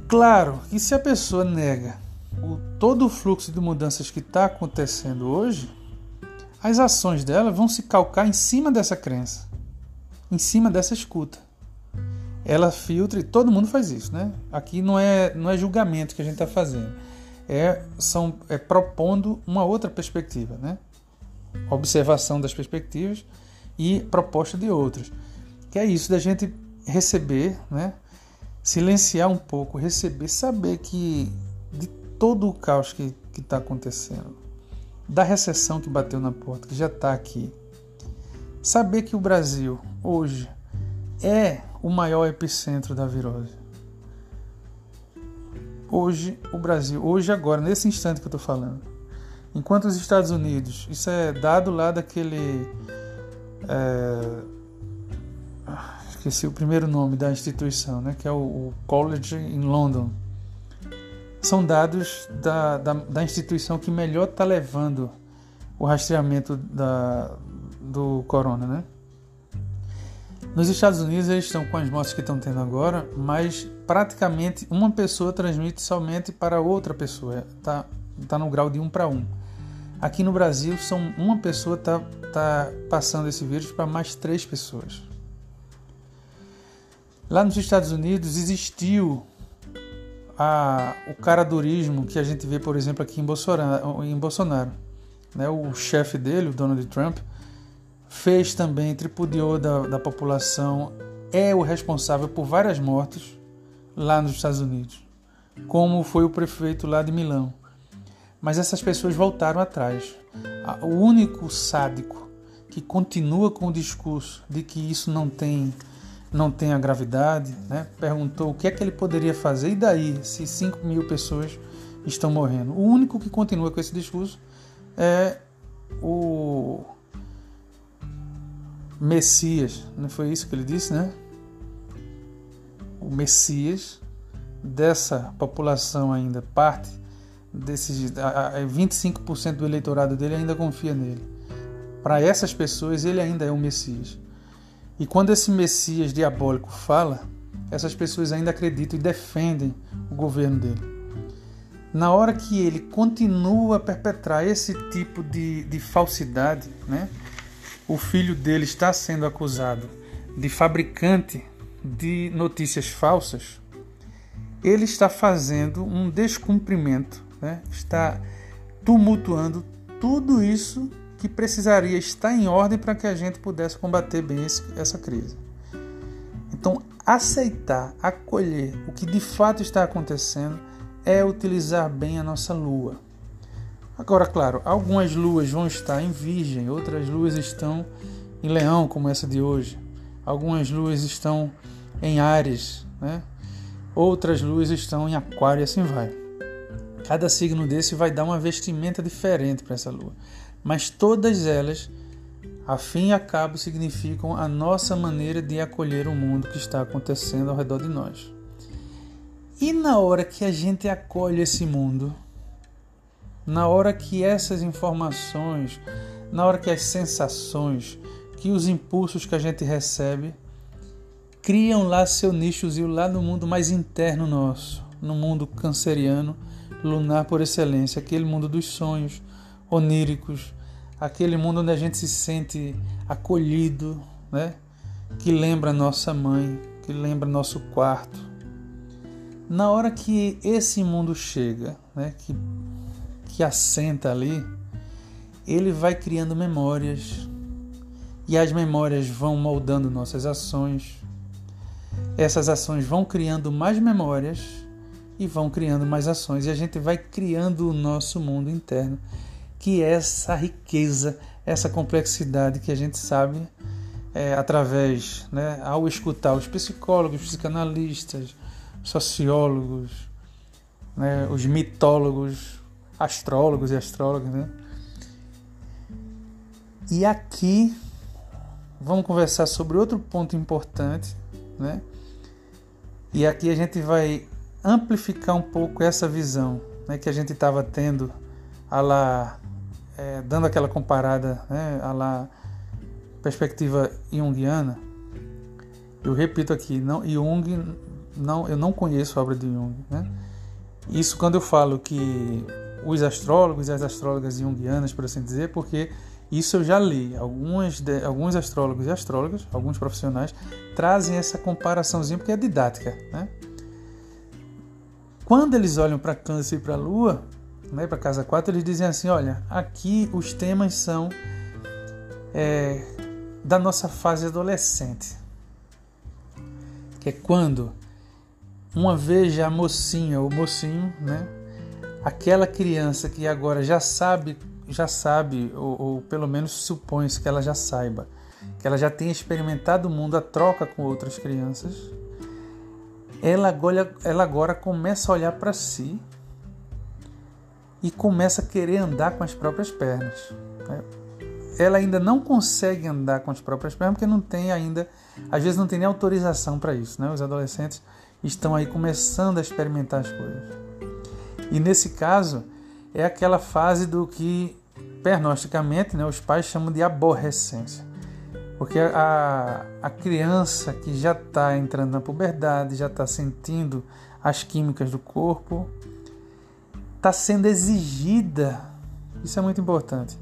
S1: Claro que se a pessoa nega o, todo o fluxo de mudanças que está acontecendo hoje, as ações dela vão se calcar em cima dessa crença, em cima dessa escuta. Ela filtra e todo mundo faz isso, né? Aqui não é, não é julgamento que a gente está fazendo, é, são, é propondo uma outra perspectiva, né? Observação das perspectivas e proposta de outras. Que é isso da gente receber, né? silenciar um pouco, receber, saber que todo o caos que está acontecendo, da recessão que bateu na porta, que já está aqui, saber que o Brasil hoje é o maior epicentro da virose. Hoje, o Brasil, hoje agora, nesse instante que eu estou falando, enquanto os Estados Unidos, isso é dado lá daquele é, esqueci o primeiro nome da instituição, né, que é o, o College em London. São dados da, da, da instituição que melhor está levando o rastreamento da, do corona, né? Nos Estados Unidos eles estão com as mortes que estão tendo agora, mas praticamente uma pessoa transmite somente para outra pessoa. Está tá no grau de um para um. Aqui no Brasil, são uma pessoa está tá passando esse vírus para mais três pessoas. Lá nos Estados Unidos existiu a, o caradurismo que a gente vê, por exemplo, aqui em Bolsonaro. Em Bolsonaro né? O chefe dele, o Donald Trump, fez também, tripudiou da, da população, é o responsável por várias mortes lá nos Estados Unidos, como foi o prefeito lá de Milão. Mas essas pessoas voltaram atrás. O único sádico que continua com o discurso de que isso não tem não tem a gravidade, né? perguntou o que é que ele poderia fazer, e daí, se 5 mil pessoas estão morrendo? O único que continua com esse discurso é o Messias, não foi isso que ele disse, né? O Messias dessa população ainda, parte desses 25% do eleitorado dele ainda confia nele. Para essas pessoas ele ainda é o Messias. E quando esse Messias diabólico fala, essas pessoas ainda acreditam e defendem o governo dele. Na hora que ele continua a perpetrar esse tipo de, de falsidade, né? o filho dele está sendo acusado de fabricante de notícias falsas, ele está fazendo um descumprimento, né? está tumultuando tudo isso que precisaria estar em ordem para que a gente pudesse combater bem esse, essa crise. Então, aceitar, acolher o que de fato está acontecendo é utilizar bem a nossa lua. Agora, claro, algumas luas vão estar em Virgem, outras luas estão em Leão, como essa de hoje. Algumas luas estão em Ares, né? outras luas estão em Aquário e assim vai. Cada signo desse vai dar uma vestimenta diferente para essa lua mas todas elas, a fim e a cabo, significam a nossa maneira de acolher o mundo que está acontecendo ao redor de nós. E na hora que a gente acolhe esse mundo, na hora que essas informações, na hora que as sensações, que os impulsos que a gente recebe, criam lá seu nichozinho lá no mundo mais interno nosso, no mundo canceriano, lunar por excelência, aquele mundo dos sonhos oníricos, aquele mundo onde a gente se sente acolhido, né? que lembra nossa mãe, que lembra nosso quarto. Na hora que esse mundo chega, né? que, que assenta ali, ele vai criando memórias e as memórias vão moldando nossas ações. Essas ações vão criando mais memórias e vão criando mais ações e a gente vai criando o nosso mundo interno que é essa riqueza, essa complexidade que a gente sabe é, através, né, ao escutar os psicólogos, psicanalistas, sociólogos, né, os mitólogos, astrólogos e astrólogas, né? E aqui vamos conversar sobre outro ponto importante, né? E aqui a gente vai amplificar um pouco essa visão né, que a gente estava tendo a lá é, dando aquela comparada né, a lá perspectiva junguiana, eu repito aqui, não, Jung, não, eu não conheço a obra de Jung. Né? Isso quando eu falo que os astrólogos e as astrólogas junguianas, por assim dizer, porque isso eu já li. Algumas de, alguns astrólogos e astrólogas, alguns profissionais, trazem essa comparaçãozinha porque é didática. Né? Quando eles olham para Câncer e para a Lua, né, para casa 4, eles dizem assim: olha, aqui os temas são é, da nossa fase adolescente, que é quando uma vez a mocinha ou mocinho, né, aquela criança que agora já sabe, já sabe, ou, ou pelo menos supõe-se que ela já saiba, que ela já tenha experimentado o mundo, a troca com outras crianças, ela agora, ela agora começa a olhar para si e começa a querer andar com as próprias pernas. Né? ela ainda não consegue andar com as próprias pernas porque não tem ainda, às vezes não tem nem autorização para isso, né? Os adolescentes estão aí começando a experimentar as coisas. E nesse caso é aquela fase do que pernosticamente, né, os pais chamam de aborrecência. Porque a, a criança que já está entrando na puberdade, já está sentindo as químicas do corpo, está sendo exigida. Isso é muito importante.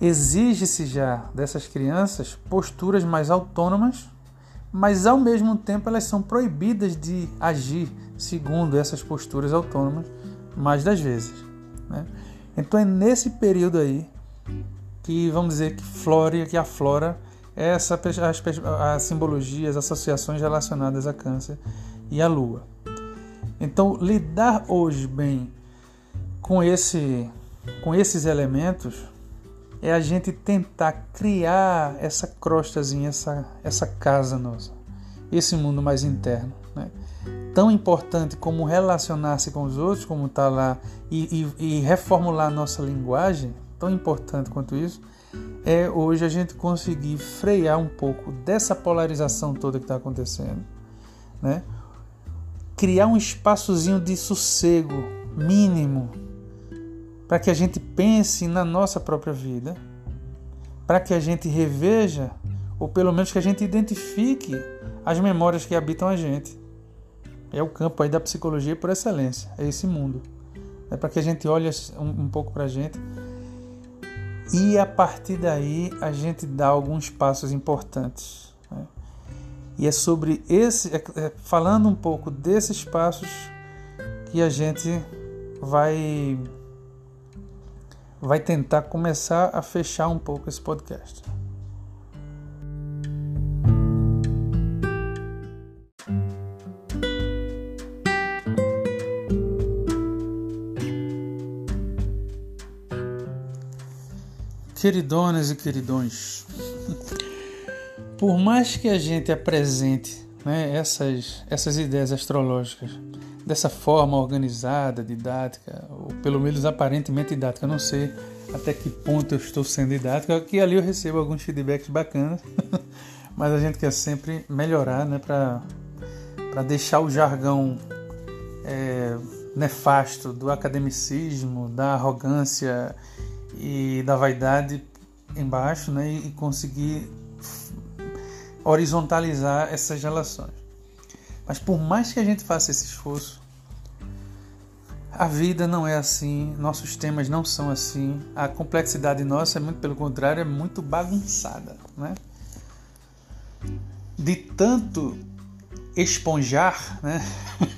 S1: Exige-se já dessas crianças posturas mais autônomas, mas ao mesmo tempo elas são proibidas de agir segundo essas posturas autônomas, mais das vezes. Né? Então é nesse período aí que vamos dizer que flore, que aflora essa as, as simbologias, as associações relacionadas a câncer e a lua. Então lidar hoje bem com esse com esses elementos é a gente tentar criar essa crostazinha, essa, essa casa nossa, esse mundo mais interno. Né? Tão importante como relacionar-se com os outros, como está lá, e, e, e reformular nossa linguagem, tão importante quanto isso, é hoje a gente conseguir frear um pouco dessa polarização toda que está acontecendo, né? Criar um espaçozinho de sossego mínimo para que a gente pense na nossa própria vida, para que a gente reveja, ou pelo menos que a gente identifique as memórias que habitam a gente. É o campo aí da psicologia por excelência, é esse mundo. É para que a gente olhe um, um pouco para a gente e a partir daí a gente dá alguns passos importantes. E é sobre esse, é, é, falando um pouco desses passos que a gente vai vai tentar começar a fechar um pouco esse podcast. Queridonas e queridões, por mais que a gente apresente né, essas, essas ideias astrológicas dessa forma organizada, didática, ou pelo menos aparentemente didática. Não sei até que ponto eu estou sendo didática, aqui ali eu recebo alguns feedbacks bacanas, mas a gente quer sempre melhorar né, para deixar o jargão é, nefasto do academicismo, da arrogância e da vaidade embaixo né, e conseguir horizontalizar essas relações. Mas por mais que a gente faça esse esforço, a vida não é assim, nossos temas não são assim, a complexidade nossa é muito pelo contrário, é muito bagunçada, né? De tanto esponjar, né?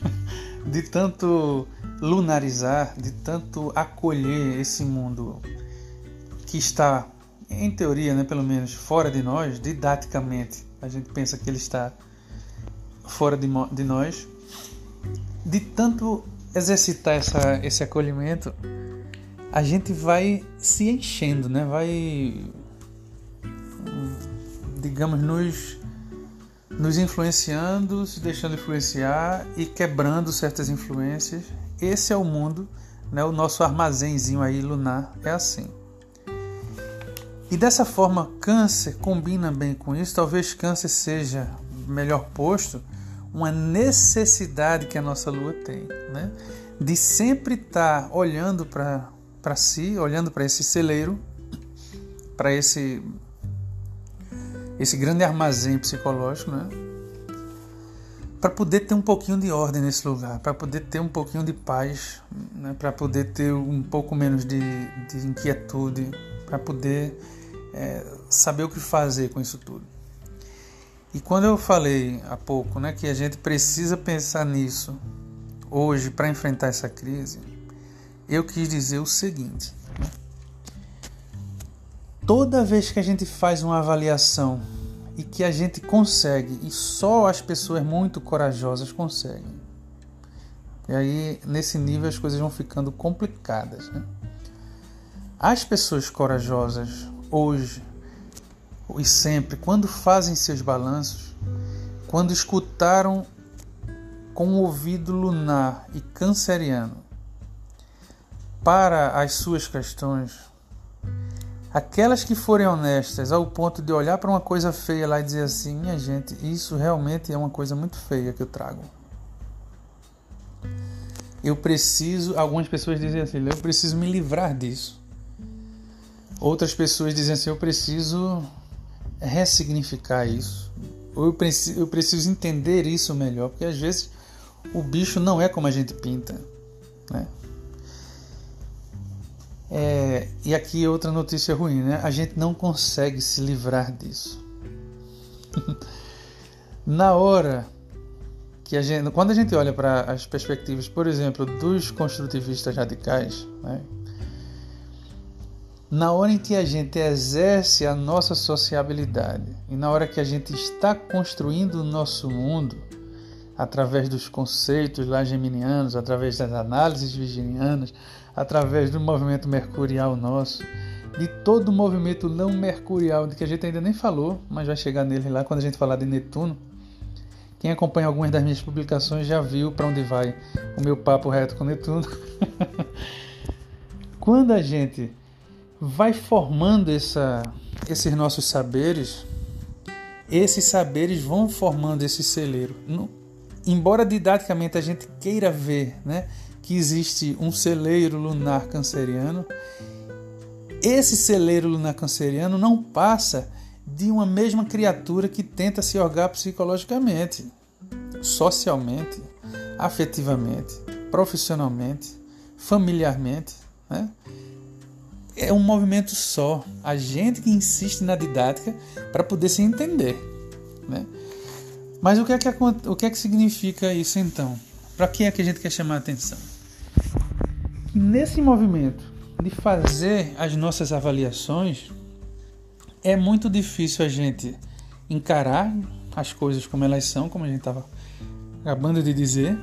S1: de tanto lunarizar, de tanto acolher esse mundo que está, em teoria, né, pelo menos, fora de nós, didaticamente, a gente pensa que ele está fora de, de nós, de tanto exercitar essa, esse acolhimento, a gente vai se enchendo, né? Vai, digamos, nos, nos influenciando, se deixando influenciar e quebrando certas influências. Esse é o mundo, né? O nosso armazenzinho aí lunar é assim. E dessa forma, câncer combina bem com isso. Talvez câncer seja melhor posto uma necessidade que a nossa lua tem, né? de sempre estar tá olhando para si, olhando para esse celeiro, para esse esse grande armazém psicológico, né? para poder ter um pouquinho de ordem nesse lugar, para poder ter um pouquinho de paz, né? para poder ter um pouco menos de, de inquietude, para poder é, saber o que fazer com isso tudo. E quando eu falei há pouco né, que a gente precisa pensar nisso hoje para enfrentar essa crise, eu quis dizer o seguinte: né? toda vez que a gente faz uma avaliação e que a gente consegue, e só as pessoas muito corajosas conseguem, e aí nesse nível as coisas vão ficando complicadas. Né? As pessoas corajosas hoje e sempre, quando fazem seus balanços, quando escutaram com o ouvido lunar e canceriano para as suas questões, Aquelas que forem honestas ao ponto de olhar para uma coisa feia lá e dizer assim: minha gente, isso realmente é uma coisa muito feia que eu trago. Eu preciso, algumas pessoas dizem assim: eu preciso me livrar disso. Outras pessoas dizem assim: eu preciso ressignificar isso. Ou eu preciso, eu preciso entender isso melhor, porque às vezes o bicho não é como a gente pinta. Né? É, e aqui outra notícia ruim, né? A gente não consegue se livrar disso. Na hora que a gente, quando a gente olha para as perspectivas, por exemplo, dos construtivistas radicais, né? Na hora em que a gente exerce a nossa sociabilidade e na hora que a gente está construindo o nosso mundo através dos conceitos lá geminianos, através das análises virginianas, através do movimento mercurial nosso, de todo o movimento não mercurial, de que a gente ainda nem falou, mas vai chegar nele lá quando a gente falar de Netuno. Quem acompanha algumas das minhas publicações já viu para onde vai o meu papo reto com Netuno. quando a gente vai formando essa, esses nossos saberes, esses saberes vão formando esse celeiro. Embora didaticamente a gente queira ver, né? que existe um celeiro lunar canceriano, esse celeiro lunar canceriano não passa de uma mesma criatura que tenta se orgar psicologicamente, socialmente, afetivamente, profissionalmente, familiarmente. Né? É um movimento só. A gente que insiste na didática para poder se entender. Né? Mas o que, é que, o que é que significa isso então? Para que é que a gente quer chamar a atenção? nesse movimento de fazer as nossas avaliações, é muito difícil a gente encarar as coisas como elas são, como a gente estava acabando de dizer.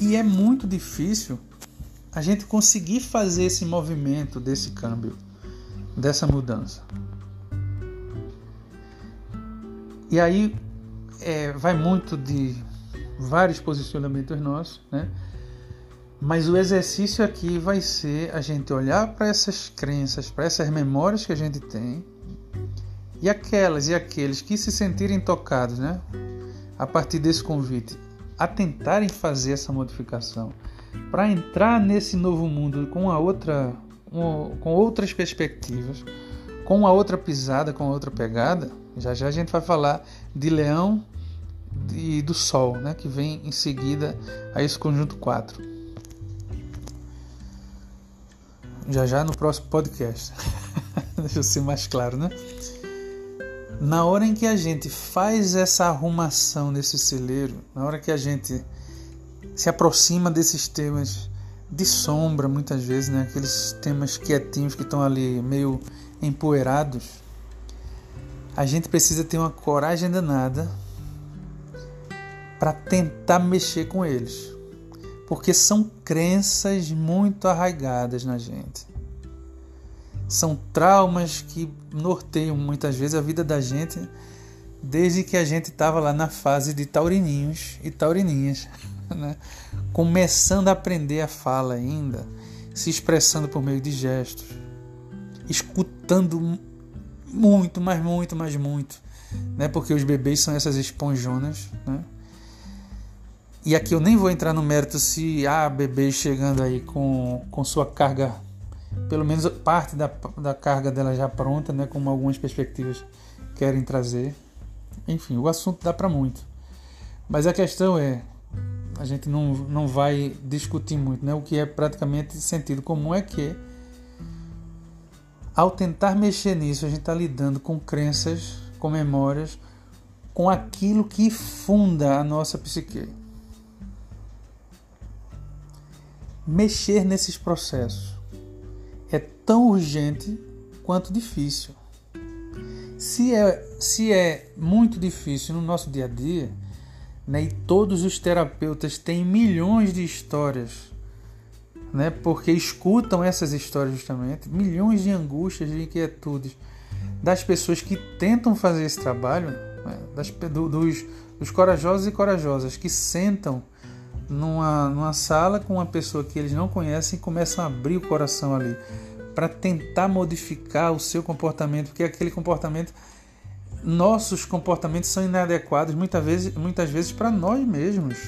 S1: E é muito difícil a gente conseguir fazer esse movimento desse câmbio, dessa mudança. E aí é, vai muito de vários posicionamentos nossos, né? Mas o exercício aqui vai ser a gente olhar para essas crenças, para essas memórias que a gente tem, e aquelas e aqueles que se sentirem tocados, né, a partir desse convite, a tentarem fazer essa modificação, para entrar nesse novo mundo com a outra, com outras perspectivas, com uma outra pisada, com outra pegada. Já já a gente vai falar de Leão e do Sol, né, que vem em seguida a esse conjunto 4. já já no próximo podcast. Deixa eu ser mais claro, né? Na hora em que a gente faz essa arrumação nesse celeiro, na hora que a gente se aproxima desses temas de sombra, muitas vezes, né? aqueles temas quietinhos que estão ali meio empoeirados, a gente precisa ter uma coragem danada para tentar mexer com eles porque são crenças muito arraigadas na gente. São traumas que norteiam muitas vezes a vida da gente desde que a gente estava lá na fase de taurininhos e taurininhas, né? começando a aprender a fala ainda, se expressando por meio de gestos, escutando muito, mas muito, mas muito, né? porque os bebês são essas esponjonas. Né? E aqui eu nem vou entrar no mérito se há bebês chegando aí com, com sua carga, pelo menos parte da, da carga dela já pronta, né, como algumas perspectivas querem trazer. Enfim, o assunto dá para muito. Mas a questão é, a gente não, não vai discutir muito, né? O que é praticamente sentido comum é que ao tentar mexer nisso, a gente está lidando com crenças, com memórias, com aquilo que funda a nossa psique. mexer nesses processos é tão urgente quanto difícil. Se é, se é muito difícil no nosso dia a dia, né, e todos os terapeutas têm milhões de histórias, né, porque escutam essas histórias justamente, milhões de angústias, de inquietudes das pessoas que tentam fazer esse trabalho, né, das, do, dos, dos corajosos e corajosas que sentam numa, numa sala com uma pessoa que eles não conhecem e começam a abrir o coração ali para tentar modificar o seu comportamento, porque aquele comportamento, nossos comportamentos são inadequados muitas vezes, muitas vezes para nós mesmos,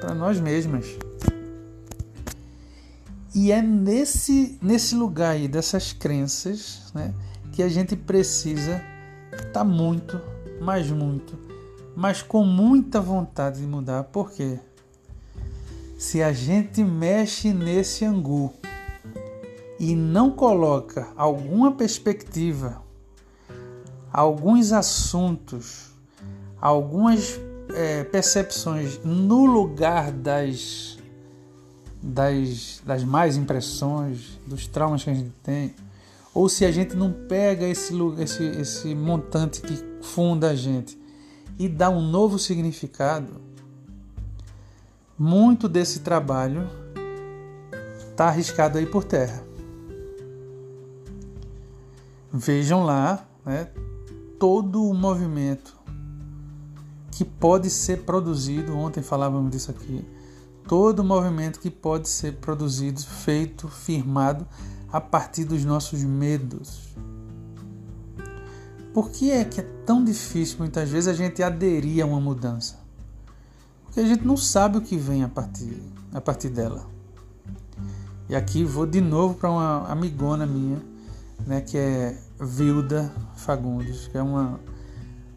S1: para nós mesmas. E é nesse, nesse lugar aí dessas crenças né, que a gente precisa estar tá muito, mas muito, mas com muita vontade de mudar. Por quê? Se a gente mexe nesse angu e não coloca alguma perspectiva, alguns assuntos, algumas é, percepções no lugar das, das, das mais impressões, dos traumas que a gente tem, ou se a gente não pega esse, esse, esse montante que funda a gente e dá um novo significado, muito desse trabalho está arriscado aí por terra. Vejam lá né, todo o movimento que pode ser produzido, ontem falávamos disso aqui, todo o movimento que pode ser produzido, feito, firmado a partir dos nossos medos. Por que é que é tão difícil muitas vezes a gente aderir a uma mudança? Porque a gente não sabe o que vem a partir, a partir dela. E aqui vou de novo para uma amigona minha, né, que é Vilda Fagundes, que é uma,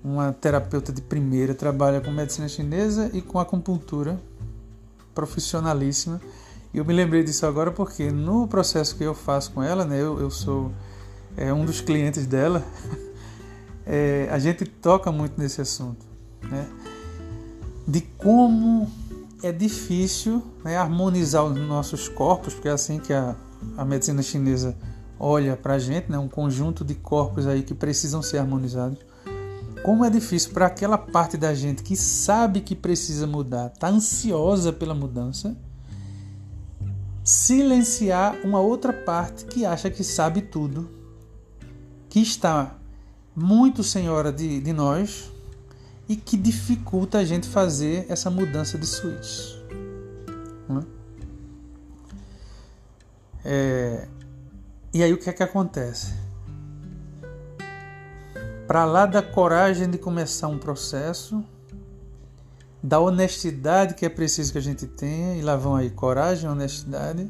S1: uma terapeuta de primeira, trabalha com medicina chinesa e com acupuntura, profissionalíssima. E eu me lembrei disso agora porque no processo que eu faço com ela, né, eu, eu sou é, um dos clientes dela, é, a gente toca muito nesse assunto, né? De como é difícil né, harmonizar os nossos corpos, porque é assim que a, a medicina chinesa olha para a gente, né, um conjunto de corpos aí que precisam ser harmonizados. Como é difícil para aquela parte da gente que sabe que precisa mudar, está ansiosa pela mudança, silenciar uma outra parte que acha que sabe tudo, que está muito senhora de, de nós e que dificulta a gente fazer essa mudança de switch. Né? É, e aí o que é que acontece? Para lá da coragem de começar um processo, da honestidade que é preciso que a gente tenha, e lá vão aí coragem honestidade,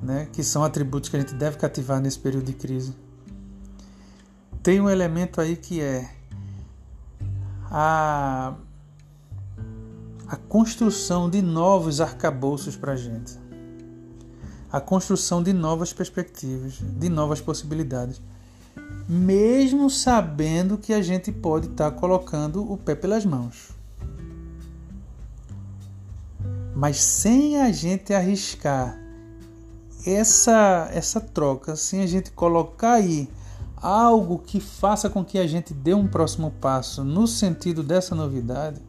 S1: né, que são atributos que a gente deve cativar nesse período de crise tem um elemento aí que é a, a construção de novos arcabouços para a gente, a construção de novas perspectivas, de novas possibilidades, mesmo sabendo que a gente pode estar tá colocando o pé pelas mãos. Mas sem a gente arriscar essa, essa troca, sem a gente colocar aí algo que faça com que a gente dê um próximo passo no sentido dessa novidade,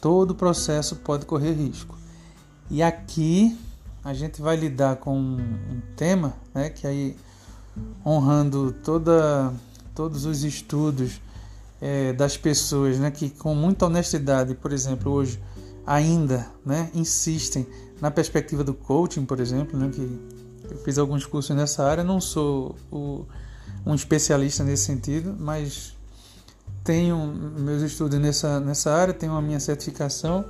S1: todo o processo pode correr risco. E aqui a gente vai lidar com um tema, né, que aí honrando toda, todos os estudos é, das pessoas, né, que com muita honestidade, por exemplo, hoje ainda, né, insistem na perspectiva do coaching, por exemplo, né, que eu fiz alguns cursos nessa área, não sou o um especialista nesse sentido, mas tenho meus estudos nessa, nessa área, tenho a minha certificação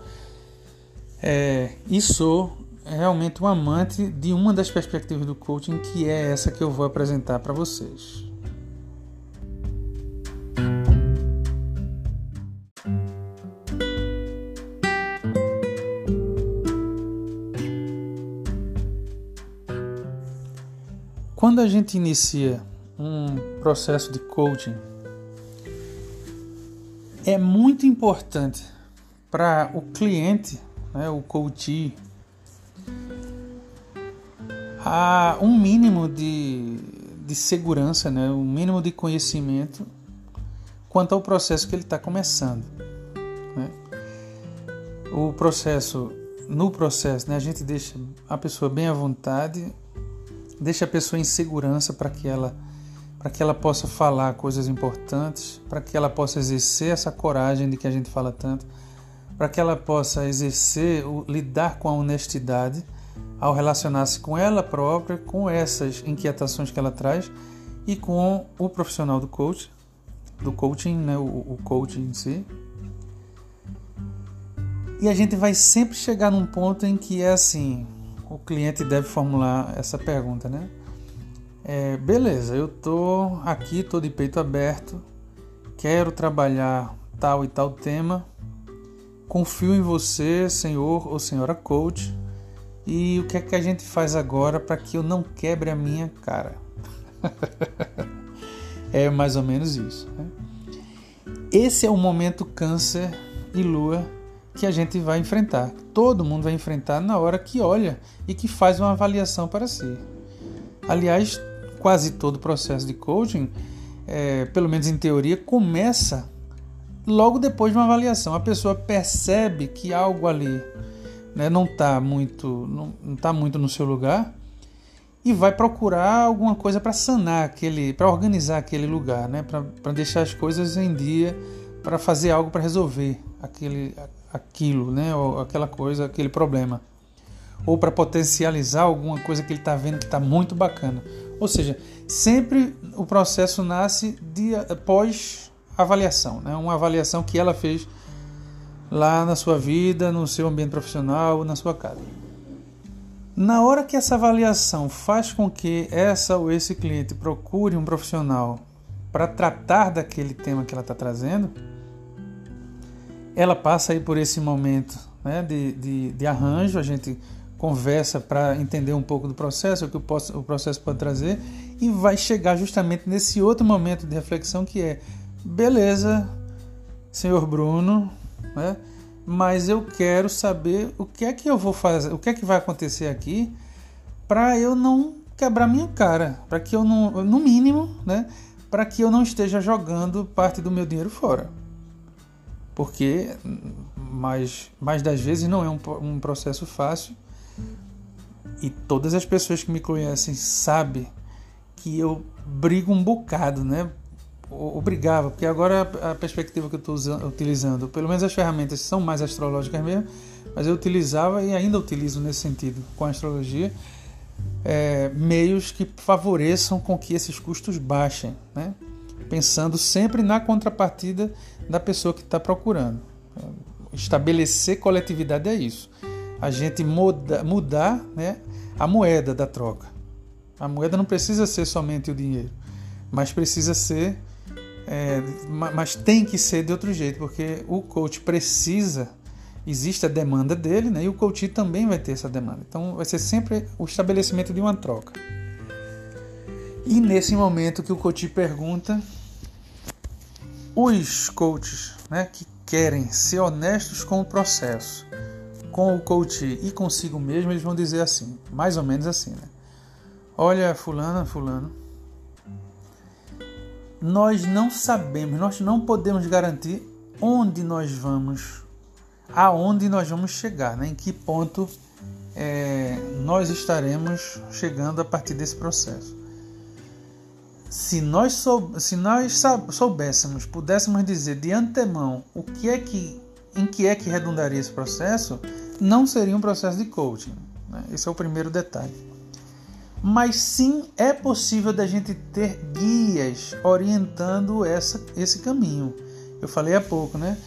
S1: é, e sou realmente um amante de uma das perspectivas do coaching, que é essa que eu vou apresentar para vocês. Quando a gente inicia um processo de coaching, é muito importante para o cliente, né, o coach, a um mínimo de, de segurança, né, um mínimo de conhecimento quanto ao processo que ele está começando. Né? O processo, no processo, né, a gente deixa a pessoa bem à vontade, deixa a pessoa em segurança para que ela para que ela possa falar coisas importantes, para que ela possa exercer essa coragem de que a gente fala tanto, para que ela possa exercer, lidar com a honestidade, ao relacionar-se com ela própria, com essas inquietações que ela traz e com o profissional do coach, do coaching, né, o, o coaching em si. E a gente vai sempre chegar num ponto em que é assim, o cliente deve formular essa pergunta, né? É, beleza, eu tô aqui, tô de peito aberto, quero trabalhar tal e tal tema, confio em você, senhor ou senhora coach, e o que é que a gente faz agora para que eu não quebre a minha cara? é mais ou menos isso. Né? Esse é o momento câncer e lua que a gente vai enfrentar. Todo mundo vai enfrentar na hora que olha e que faz uma avaliação para si. Aliás, quase todo o processo de coaching, é, pelo menos em teoria, começa logo depois de uma avaliação. A pessoa percebe que algo ali né, não está muito, não, tá muito no seu lugar e vai procurar alguma coisa para sanar aquele, para organizar aquele lugar, né, para deixar as coisas em dia, para fazer algo para resolver aquele, aquilo, né, ou aquela coisa, aquele problema, ou para potencializar alguma coisa que ele está vendo que está muito bacana. Ou seja, sempre o processo nasce de após avaliação, né, uma avaliação que ela fez lá na sua vida, no seu ambiente profissional, na sua casa. Na hora que essa avaliação faz com que essa ou esse cliente procure um profissional para tratar daquele tema que ela está trazendo, ela passa aí por esse momento né, de, de, de arranjo, a gente conversa para entender um pouco do processo, o que o processo pode trazer, e vai chegar justamente nesse outro momento de reflexão que é: beleza, senhor Bruno, né? Mas eu quero saber o que é que eu vou fazer, o que é que vai acontecer aqui para eu não quebrar minha cara, para que eu não, no mínimo, né, para que eu não esteja jogando parte do meu dinheiro fora. Porque mais, mais das vezes não é um, um processo fácil e todas as pessoas que me conhecem sabem que eu brigo um bocado, né, obrigava, porque agora a perspectiva que eu estou utilizando, pelo menos as ferramentas são mais astrológicas mesmo, mas eu utilizava e ainda utilizo nesse sentido com a astrologia é, meios que favoreçam com que esses custos baixem, né? pensando sempre na contrapartida da pessoa que está procurando. Estabelecer coletividade é isso. A gente muda, mudar né, a moeda da troca. A moeda não precisa ser somente o dinheiro, mas precisa ser é, mas tem que ser de outro jeito, porque o coach precisa, existe a demanda dele, né? E o coach também vai ter essa demanda. Então vai ser sempre o estabelecimento de uma troca. E nesse momento que o coach pergunta, os coaches né, que querem ser honestos com o processo, com o coach e consigo mesmo, eles vão dizer assim, mais ou menos assim, né? Olha, fulana, fulano, nós não sabemos, nós não podemos garantir onde nós vamos, aonde nós vamos chegar, né? em que ponto é, nós estaremos chegando a partir desse processo. Se nós, sou, se nós soubéssemos, pudéssemos dizer de antemão o que é que, em que é que redundaria esse processo, não seria um processo de coaching. Né? Esse é o primeiro detalhe mas sim é possível da gente ter guias orientando essa, esse caminho. Eu falei há pouco, né?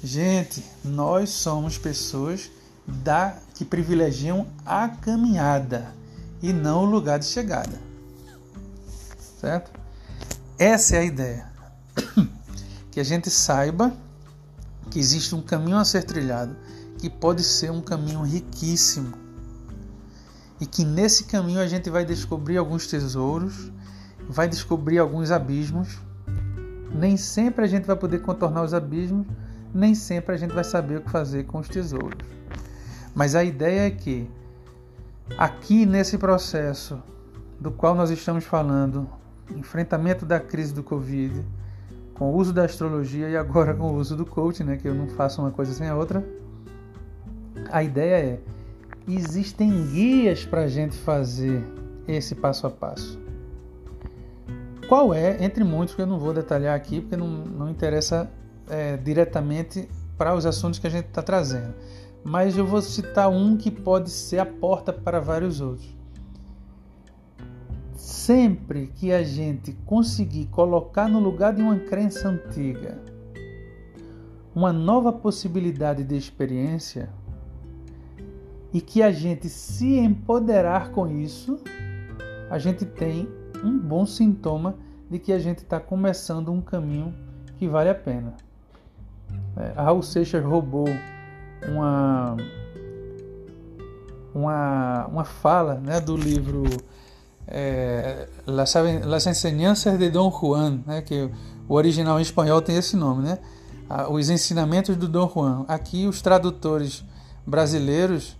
S1: Gente, nós somos pessoas da que privilegiam a caminhada e não o lugar de chegada. Certo? Essa é a ideia. Que a gente saiba que existe um caminho a ser trilhado que pode ser um caminho riquíssimo e que nesse caminho a gente vai descobrir alguns tesouros, vai descobrir alguns abismos. Nem sempre a gente vai poder contornar os abismos, nem sempre a gente vai saber o que fazer com os tesouros. Mas a ideia é que aqui nesse processo do qual nós estamos falando, enfrentamento da crise do Covid, com o uso da astrologia e agora com o uso do coaching, né, que eu não faço uma coisa sem a outra, a ideia é existem guias para a gente fazer esse passo a passo. Qual é, entre muitos que eu não vou detalhar aqui, porque não, não interessa é, diretamente para os assuntos que a gente está trazendo. mas eu vou citar um que pode ser a porta para vários outros. Sempre que a gente conseguir colocar no lugar de uma crença antiga uma nova possibilidade de experiência e que a gente se empoderar com isso, a gente tem um bom sintoma de que a gente está começando um caminho que vale a pena. É, Raul Seixas roubou uma, uma, uma fala né, do livro é, Las, Las Enseñanzas de Don Juan, né, que o original em espanhol tem esse nome, né? Os Ensinamentos do Don Juan. Aqui os tradutores brasileiros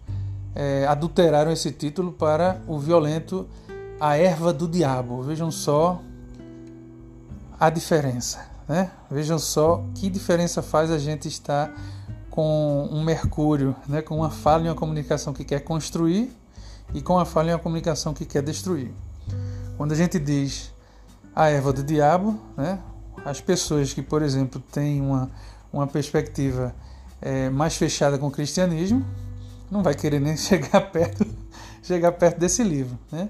S1: é, adulteraram esse título para o violento A Erva do Diabo. Vejam só a diferença. Né? Vejam só que diferença faz a gente estar com um Mercúrio, né? com uma falha em uma comunicação que quer construir e com a falha em uma comunicação que quer destruir. Quando a gente diz a erva do diabo, né? as pessoas que, por exemplo, têm uma, uma perspectiva é, mais fechada com o cristianismo, não vai querer nem chegar perto, chegar perto desse livro. Né?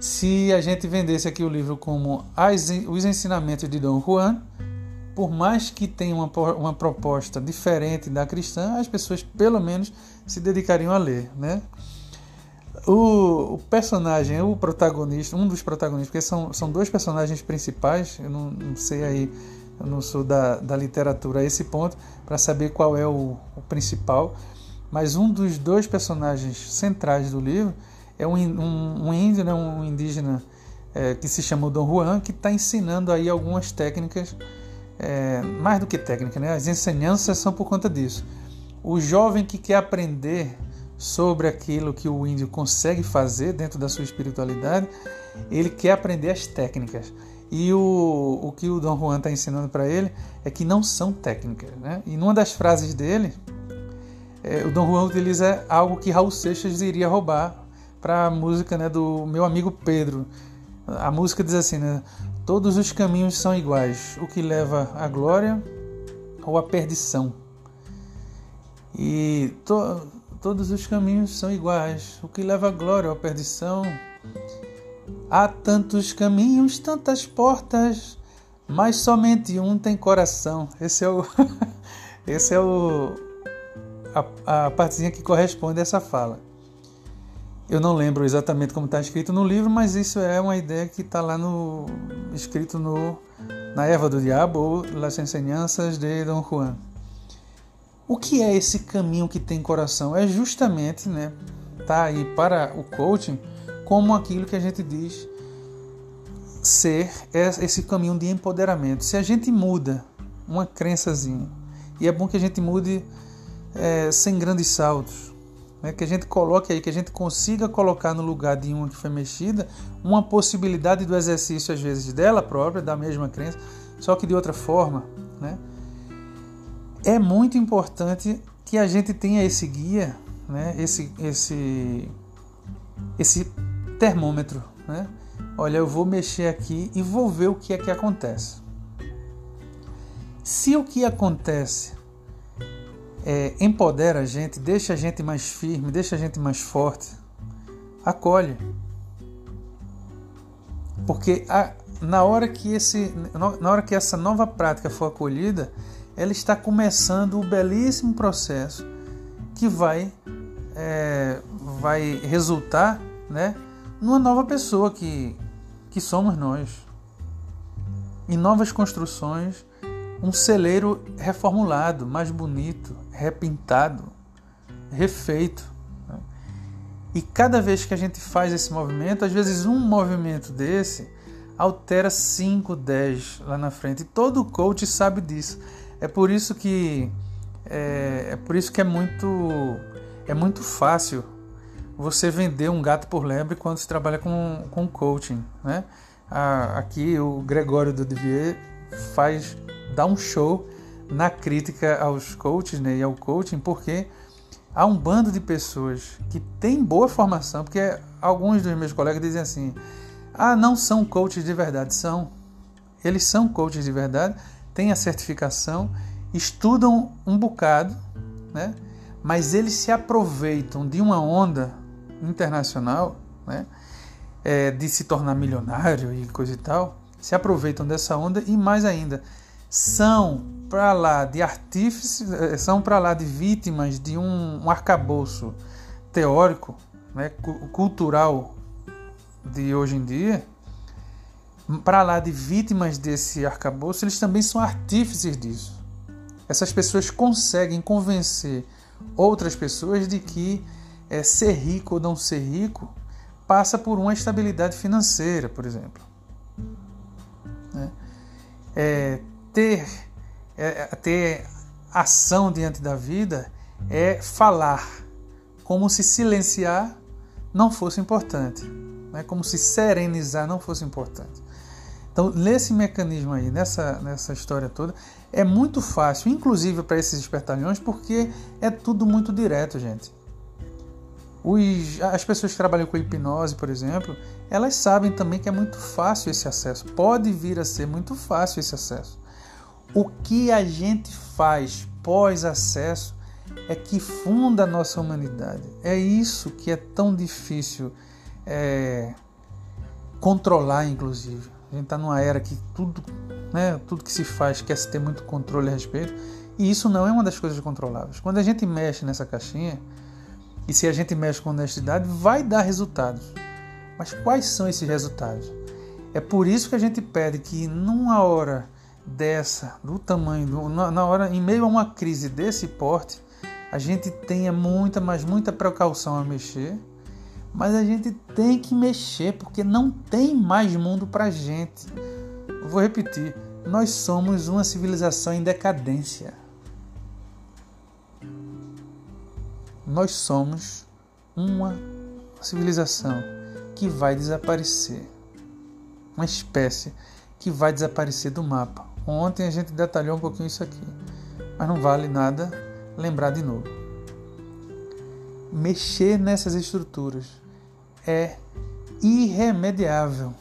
S1: Se a gente vendesse aqui o livro como as, os ensinamentos de Dom Juan, por mais que tenha uma, uma proposta diferente da cristã, as pessoas pelo menos se dedicariam a ler. Né? O, o, personagem, o protagonista, um dos protagonistas, porque são, são dois personagens principais, eu não, não sei aí, eu não sou da, da literatura a esse ponto, para saber qual é o, o, principal, mas um dos dois personagens centrais do livro é um, um, um índio, né, um indígena é, que se chama Dom Juan, que está ensinando aí algumas técnicas, é, mais do que técnica, né, as ensinanças são por conta disso. O jovem que quer aprender sobre aquilo que o índio consegue fazer dentro da sua espiritualidade, ele quer aprender as técnicas. E o, o que o Dom Juan está ensinando para ele é que não são técnicas. Né? E numa das frases dele, é, o Dom Juan utiliza algo que Raul Seixas iria roubar para a música né, do meu amigo Pedro. A música diz assim, né? Todos os caminhos são iguais, o que leva à glória ou à perdição. E to, Todos os caminhos são iguais, o que leva à glória ou à perdição. Há tantos caminhos, tantas portas, mas somente um tem coração. Esse é o esse é o a, a partezinha que corresponde a essa fala. Eu não lembro exatamente como está escrito no livro, mas isso é uma ideia que está lá no escrito no na Eva do Diabo ou Las Enseñanzas de Don Juan. O que é esse caminho que tem coração? É justamente, né, tá aí para o coaching como aquilo que a gente diz ser esse caminho de empoderamento. Se a gente muda uma crençazinha, e é bom que a gente mude é, sem grandes saltos, né, que a gente coloque aí, que a gente consiga colocar no lugar de uma que foi mexida, uma possibilidade do exercício, às vezes, dela própria, da mesma crença, só que de outra forma, né? é muito importante que a gente tenha esse guia, né? esse, esse, esse termômetro. Né? Olha, eu vou mexer aqui e vou ver o que é que acontece. Se o que acontece é, empodera a gente, deixa a gente mais firme, deixa a gente mais forte, acolhe. Porque a, na, hora que esse, na hora que essa nova prática for acolhida, ela está começando o belíssimo processo que vai, é, vai resultar né, numa nova pessoa que, que somos nós. Em novas construções, um celeiro reformulado, mais bonito, repintado, refeito. Né? E cada vez que a gente faz esse movimento, às vezes um movimento desse altera 5, 10 lá na frente. E todo coach sabe disso. É por isso que é, é por isso que é muito é muito fácil você vender um gato por lebre quando se trabalha com, com coaching, né? aqui o Gregório do Duvier faz dá um show na crítica aos coaches né, e ao coaching, porque há um bando de pessoas que tem boa formação, porque alguns dos meus colegas dizem assim: ah, não são coaches de verdade, são. Eles são coaches de verdade, têm a certificação, estudam um bocado, né? mas eles se aproveitam de uma onda internacional, né, é, de se tornar milionário e coisa e tal, se aproveitam dessa onda e mais ainda são para lá de artífices, é, são para lá de vítimas de um, um arcabouço teórico, né, cultural de hoje em dia, para lá de vítimas desse arcabouço, eles também são artífices disso. Essas pessoas conseguem convencer outras pessoas de que é, ser rico ou não ser rico passa por uma estabilidade financeira, por exemplo. Né? É, ter, é, ter ação diante da vida é falar, como se silenciar não fosse importante, né? como se serenizar não fosse importante. Então, nesse mecanismo aí, nessa, nessa história toda, é muito fácil, inclusive para esses espertalhões, porque é tudo muito direto, gente. Os, as pessoas que trabalham com hipnose, por exemplo, elas sabem também que é muito fácil esse acesso. Pode vir a ser muito fácil esse acesso. O que a gente faz pós-acesso é que funda a nossa humanidade. É isso que é tão difícil é, controlar, inclusive. A gente está numa era que tudo, né, tudo que se faz quer se ter muito controle a respeito, e isso não é uma das coisas controláveis. Quando a gente mexe nessa caixinha, e se a gente mexe com honestidade, vai dar resultados. Mas quais são esses resultados? É por isso que a gente pede que numa hora dessa, do tamanho, do, na hora, em meio a uma crise desse porte, a gente tenha muita, mas muita precaução a mexer mas a gente tem que mexer porque não tem mais mundo para gente. vou repetir: nós somos uma civilização em decadência. Nós somos uma civilização que vai desaparecer. Uma espécie que vai desaparecer do mapa. Ontem a gente detalhou um pouquinho isso aqui, mas não vale nada lembrar de novo. Mexer nessas estruturas é irremediável,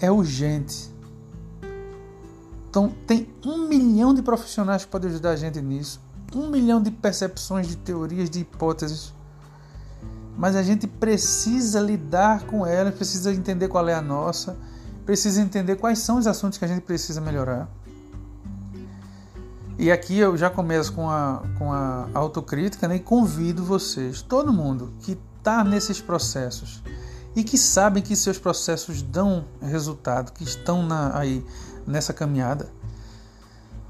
S1: é urgente. Então, tem um milhão de profissionais que podem ajudar a gente nisso, um milhão de percepções, de teorias, de hipóteses. Mas a gente precisa lidar com elas, precisa entender qual é a nossa, precisa entender quais são os assuntos que a gente precisa melhorar. E aqui eu já começo com a, com a autocrítica né, e convido vocês, todo mundo que está nesses processos e que sabem que seus processos dão resultado, que estão na, aí nessa caminhada,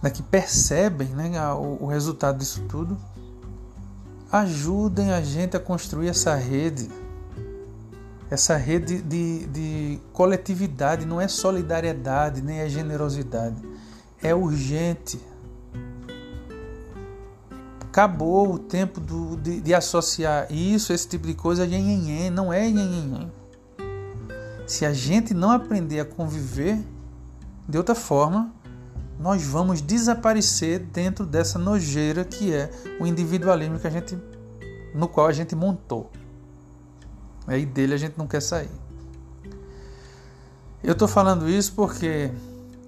S1: né, que percebem né, o, o resultado disso tudo, ajudem a gente a construir essa rede, essa rede de, de coletividade, não é solidariedade nem é generosidade, é urgente Acabou o tempo do, de, de, associar isso, esse tipo de coisa, a nhenhenhen. Não é nhenhenhen. Se a gente não aprender a conviver de outra forma, nós vamos desaparecer dentro dessa nojeira que é o individualismo que a gente, no qual a gente montou. Aí dele a gente não quer sair. Eu estou falando isso porque,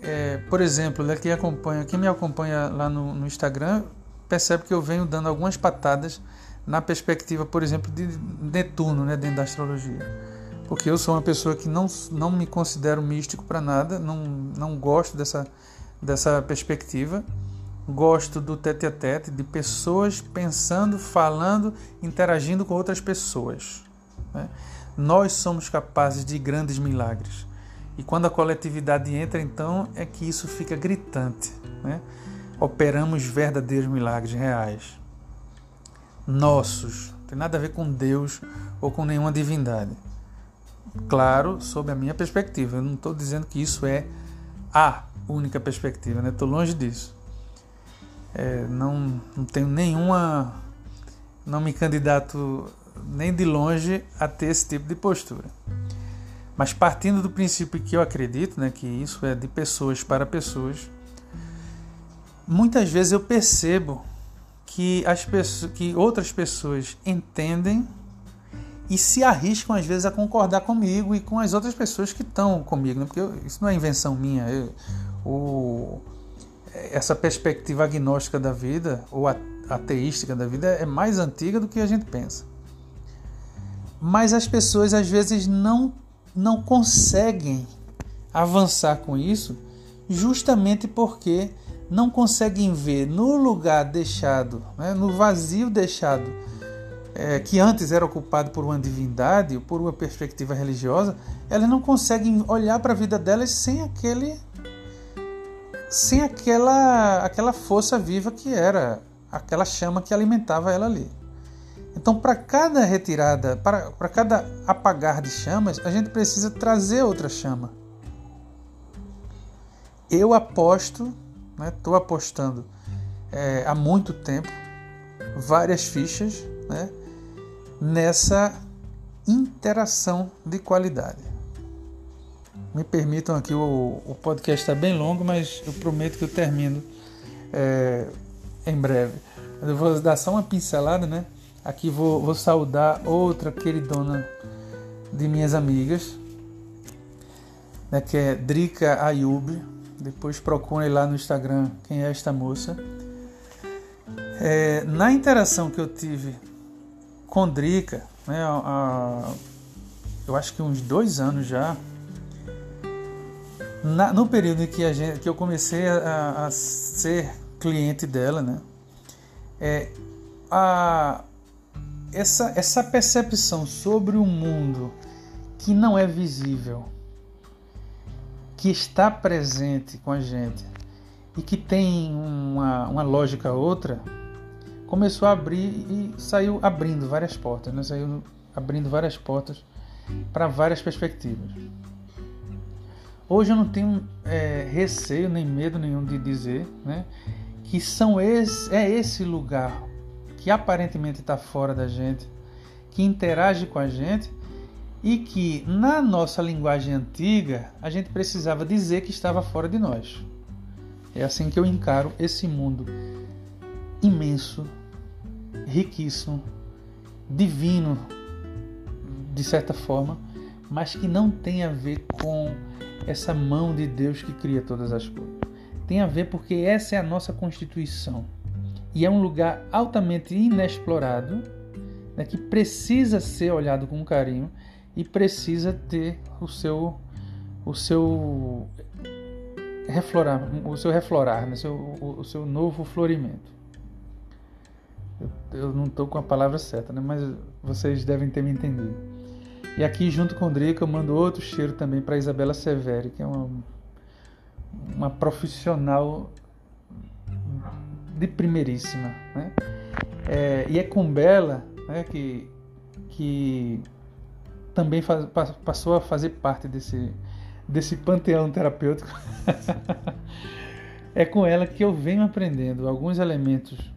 S1: é, por exemplo, né, quem, acompanha, quem me acompanha lá no, no Instagram percebe que eu venho dando algumas patadas na perspectiva, por exemplo, de Netuno, né, dentro da astrologia. Porque eu sou uma pessoa que não, não me considero místico para nada, não, não gosto dessa, dessa perspectiva. Gosto do tete a tete, de pessoas pensando, falando, interagindo com outras pessoas. Né? Nós somos capazes de grandes milagres. E quando a coletividade entra, então, é que isso fica gritante. Né? operamos verdadeiros milagres reais. Nossos. Não tem nada a ver com Deus ou com nenhuma divindade. Claro, sob a minha perspectiva. Eu não estou dizendo que isso é a única perspectiva, né? Estou longe disso. É, não, não tenho nenhuma. Não me candidato nem de longe a ter esse tipo de postura. Mas partindo do princípio que eu acredito, né, que isso é de pessoas para pessoas, muitas vezes eu percebo que as pessoas, que outras pessoas entendem e se arriscam às vezes a concordar comigo e com as outras pessoas que estão comigo, né? porque eu, isso não é invenção minha. Eu, o, essa perspectiva agnóstica da vida ou ateística da vida é mais antiga do que a gente pensa. Mas as pessoas às vezes não, não conseguem avançar com isso justamente porque não conseguem ver no lugar deixado, né, no vazio deixado, é, que antes era ocupado por uma divindade, por uma perspectiva religiosa, elas não conseguem olhar para a vida delas sem aquele sem aquela aquela força viva que era aquela chama que alimentava ela ali. Então, para cada retirada, para, para cada apagar de chamas, a gente precisa trazer outra chama. Eu aposto Estou né? apostando é, há muito tempo várias fichas né? nessa interação de qualidade. Me permitam aqui, o, o podcast está bem longo, mas eu prometo que eu termino é, em breve. Eu vou dar só uma pincelada, né? Aqui vou, vou saudar outra queridona de minhas amigas, né, que é Drica Ayub, depois procure lá no Instagram quem é esta moça. É, na interação que eu tive com Drica, né, a, a, eu acho que uns dois anos já, na, no período em que, a gente, que eu comecei a, a ser cliente dela, né, é, a, essa, essa percepção sobre o mundo que não é visível, que está presente com a gente e que tem uma, uma lógica outra, começou a abrir e saiu abrindo várias portas, né? saiu abrindo várias portas para várias perspectivas. Hoje eu não tenho é, receio nem medo nenhum de dizer né, que são esse, é esse lugar que aparentemente está fora da gente, que interage com a gente, e que na nossa linguagem antiga a gente precisava dizer que estava fora de nós. É assim que eu encaro esse mundo imenso, riquíssimo, divino, de certa forma, mas que não tem a ver com essa mão de Deus que cria todas as coisas. Tem a ver porque essa é a nossa constituição e é um lugar altamente inexplorado, né, que precisa ser olhado com carinho e precisa ter o seu o seu reflorar, o seu reflorar, né? seu, o, o seu novo florimento. Eu, eu não estou com a palavra certa, né? mas vocês devem ter me entendido. E aqui, junto com o Drica, eu mando outro cheiro também para Isabela Severi, que é uma, uma profissional de primeiríssima. Né? É, e é com Bela né, que, que também faz, passou a fazer parte desse, desse panteão terapêutico. é com ela que eu venho aprendendo alguns elementos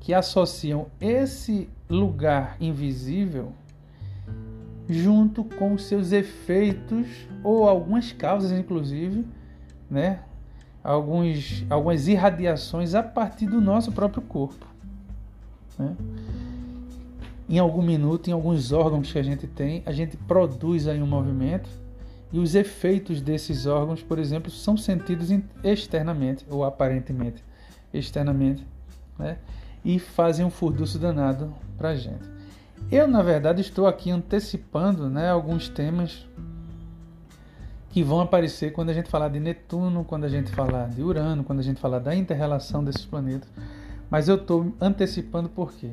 S1: que associam esse lugar invisível junto com seus efeitos ou algumas causas, inclusive, né? Alguns, algumas irradiações a partir do nosso próprio corpo. Né? em algum minuto, em alguns órgãos que a gente tem, a gente produz aí um movimento e os efeitos desses órgãos, por exemplo, são sentidos externamente ou aparentemente externamente, né? E fazem um furdúcio danado para a gente. Eu, na verdade, estou aqui antecipando né, alguns temas que vão aparecer quando a gente falar de Netuno, quando a gente falar de Urano, quando a gente falar da interrelação desses planetas. Mas eu estou antecipando por quê?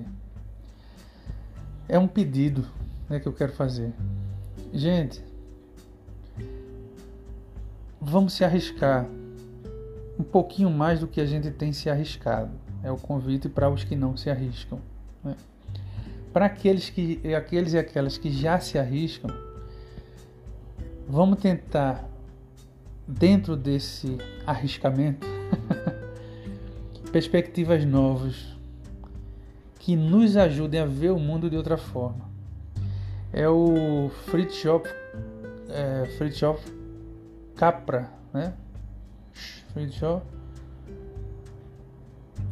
S1: é um pedido né, que eu quero fazer. Gente, vamos se arriscar um pouquinho mais do que a gente tem se arriscado. É o convite para os que não se arriscam. Né? Para aqueles, que, aqueles e aquelas que já se arriscam, vamos tentar, dentro desse arriscamento, perspectivas novas, que nos ajudem a ver o mundo de outra forma. É o Fritjof, é, Fritjof Capra, né? Fritjof.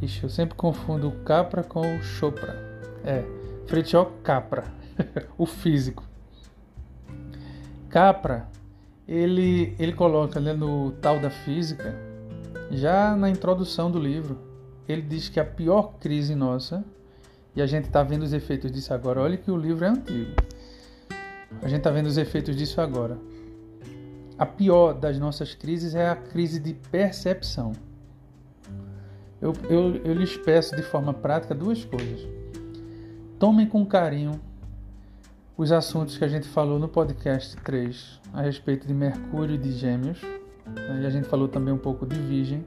S1: Ixi, eu sempre confundo o Capra com o Chopra. É, Fritjof Capra, o físico. Capra, ele, ele coloca né, no tal da física, já na introdução do livro, ele diz que a pior crise nossa, e a gente está vendo os efeitos disso agora, olha que o livro é antigo. A gente está vendo os efeitos disso agora. A pior das nossas crises é a crise de percepção. Eu, eu, eu lhes peço de forma prática duas coisas. Tomem com carinho os assuntos que a gente falou no podcast 3 a respeito de Mercúrio e de Gêmeos. Né, e a gente falou também um pouco de Virgem.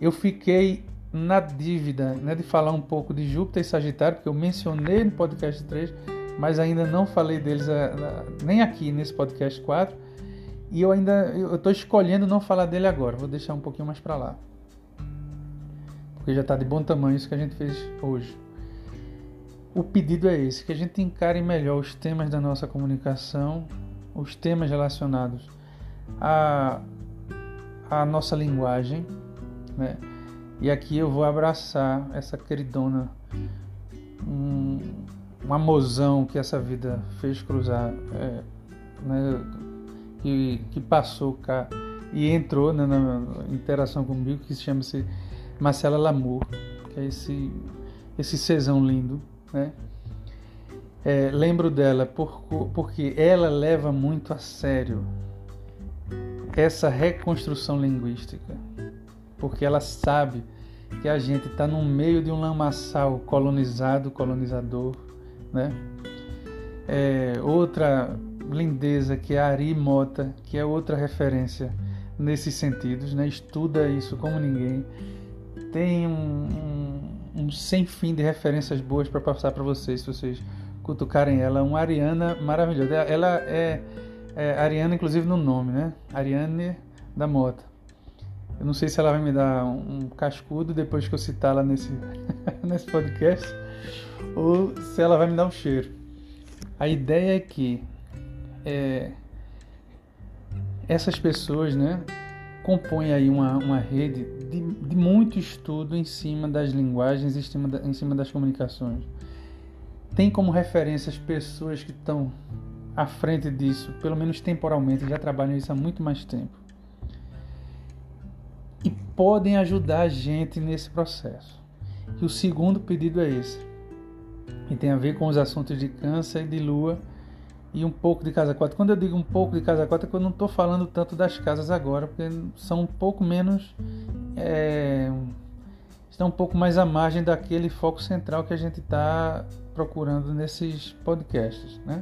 S1: Eu fiquei na dívida né, de falar um pouco de Júpiter e Sagitário, porque eu mencionei no podcast 3, mas ainda não falei deles eh, nem aqui nesse podcast 4. E eu ainda estou escolhendo não falar dele agora, vou deixar um pouquinho mais para lá. Porque já está de bom tamanho isso que a gente fez hoje. O pedido é esse, que a gente encare melhor os temas da nossa comunicação, os temas relacionados à, à nossa linguagem, né? E aqui eu vou abraçar essa queridona, um, um amozão que essa vida fez cruzar, é, né? que, que passou cá e entrou né, na interação comigo, que se chama-se Marcela Lamour, que é esse, esse cesão lindo né? É, lembro dela por, porque ela leva muito a sério essa reconstrução linguística, porque ela sabe que a gente está no meio de um lamaçal colonizado, colonizador, né? É, outra lindeza que é a Ari Mota, que é outra referência nesses sentidos, né? Estuda isso como ninguém. Tem um, um um sem fim de referências boas para passar para vocês, se vocês cutucarem ela. Uma Ariana maravilhosa. Ela é, é Ariana, inclusive, no nome, né? Ariane da Mota. Eu não sei se ela vai me dar um cascudo depois que eu citá-la nesse, nesse podcast ou se ela vai me dar um cheiro. A ideia é que é, essas pessoas, né, compõem aí uma, uma rede de, de muito estudo em cima das linguagens, em cima, da, em cima das comunicações. Tem como referência as pessoas que estão à frente disso, pelo menos temporalmente, já trabalham isso há muito mais tempo. E podem ajudar a gente nesse processo. E o segundo pedido é esse, que tem a ver com os assuntos de câncer e de lua e um pouco de casa 4. Quando eu digo um pouco de casa 4, é que eu não estou falando tanto das casas agora, porque são um pouco menos. É, estão um pouco mais à margem daquele foco central que a gente está procurando nesses podcasts. Né?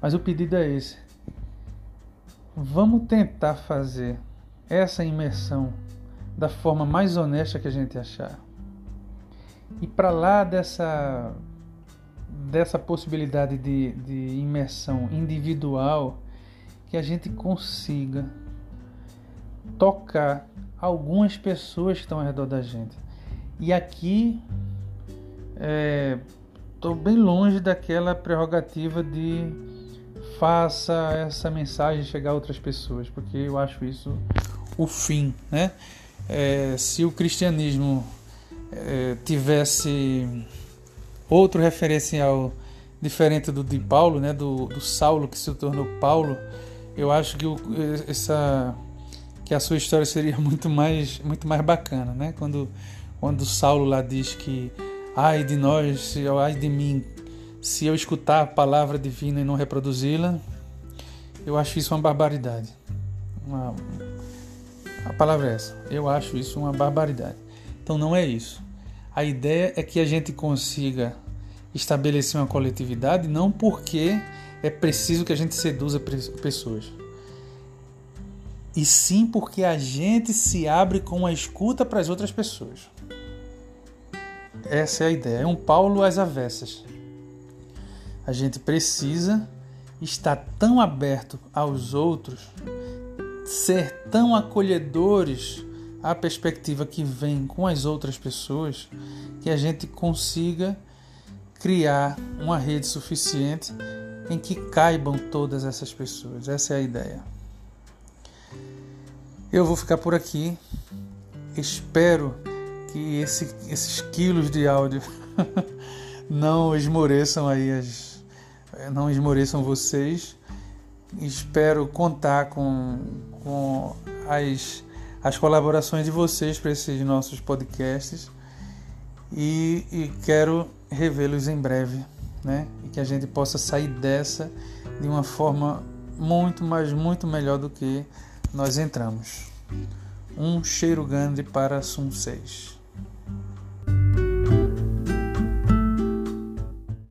S1: Mas o pedido é esse. Vamos tentar fazer essa imersão da forma mais honesta que a gente achar. E para lá dessa dessa possibilidade de, de imersão individual que a gente consiga tocar algumas pessoas que estão ao redor da gente. E aqui estou é, bem longe daquela prerrogativa de faça essa mensagem chegar a outras pessoas, porque eu acho isso o fim, né? É, se o cristianismo é, tivesse Outro referencial diferente do de Paulo, né, do, do Saulo que se tornou Paulo, eu acho que o, essa que a sua história seria muito mais muito mais bacana, né? Quando quando Saulo lá diz que ai de nós, ai de mim, se eu escutar a palavra divina e não reproduzi-la, eu acho isso uma barbaridade. Uma, a palavra é essa. Eu acho isso uma barbaridade. Então não é isso. A ideia é que a gente consiga estabelecer uma coletividade não porque é preciso que a gente seduza pessoas, e sim porque a gente se abre com a escuta para as outras pessoas. Essa é a ideia. É um Paulo às avessas. A gente precisa estar tão aberto aos outros, ser tão acolhedores a perspectiva que vem com as outras pessoas, que a gente consiga criar uma rede suficiente em que caibam todas essas pessoas. Essa é a ideia. Eu vou ficar por aqui. Espero que esse, esses quilos de áudio não esmoreçam aí as, não esmoreçam vocês. Espero contar com, com as as colaborações de vocês para esses nossos podcasts e, e quero revê-los em breve, né? E que a gente possa sair dessa de uma forma muito, mas muito melhor do que nós entramos. Um cheiro grande para Sum 6.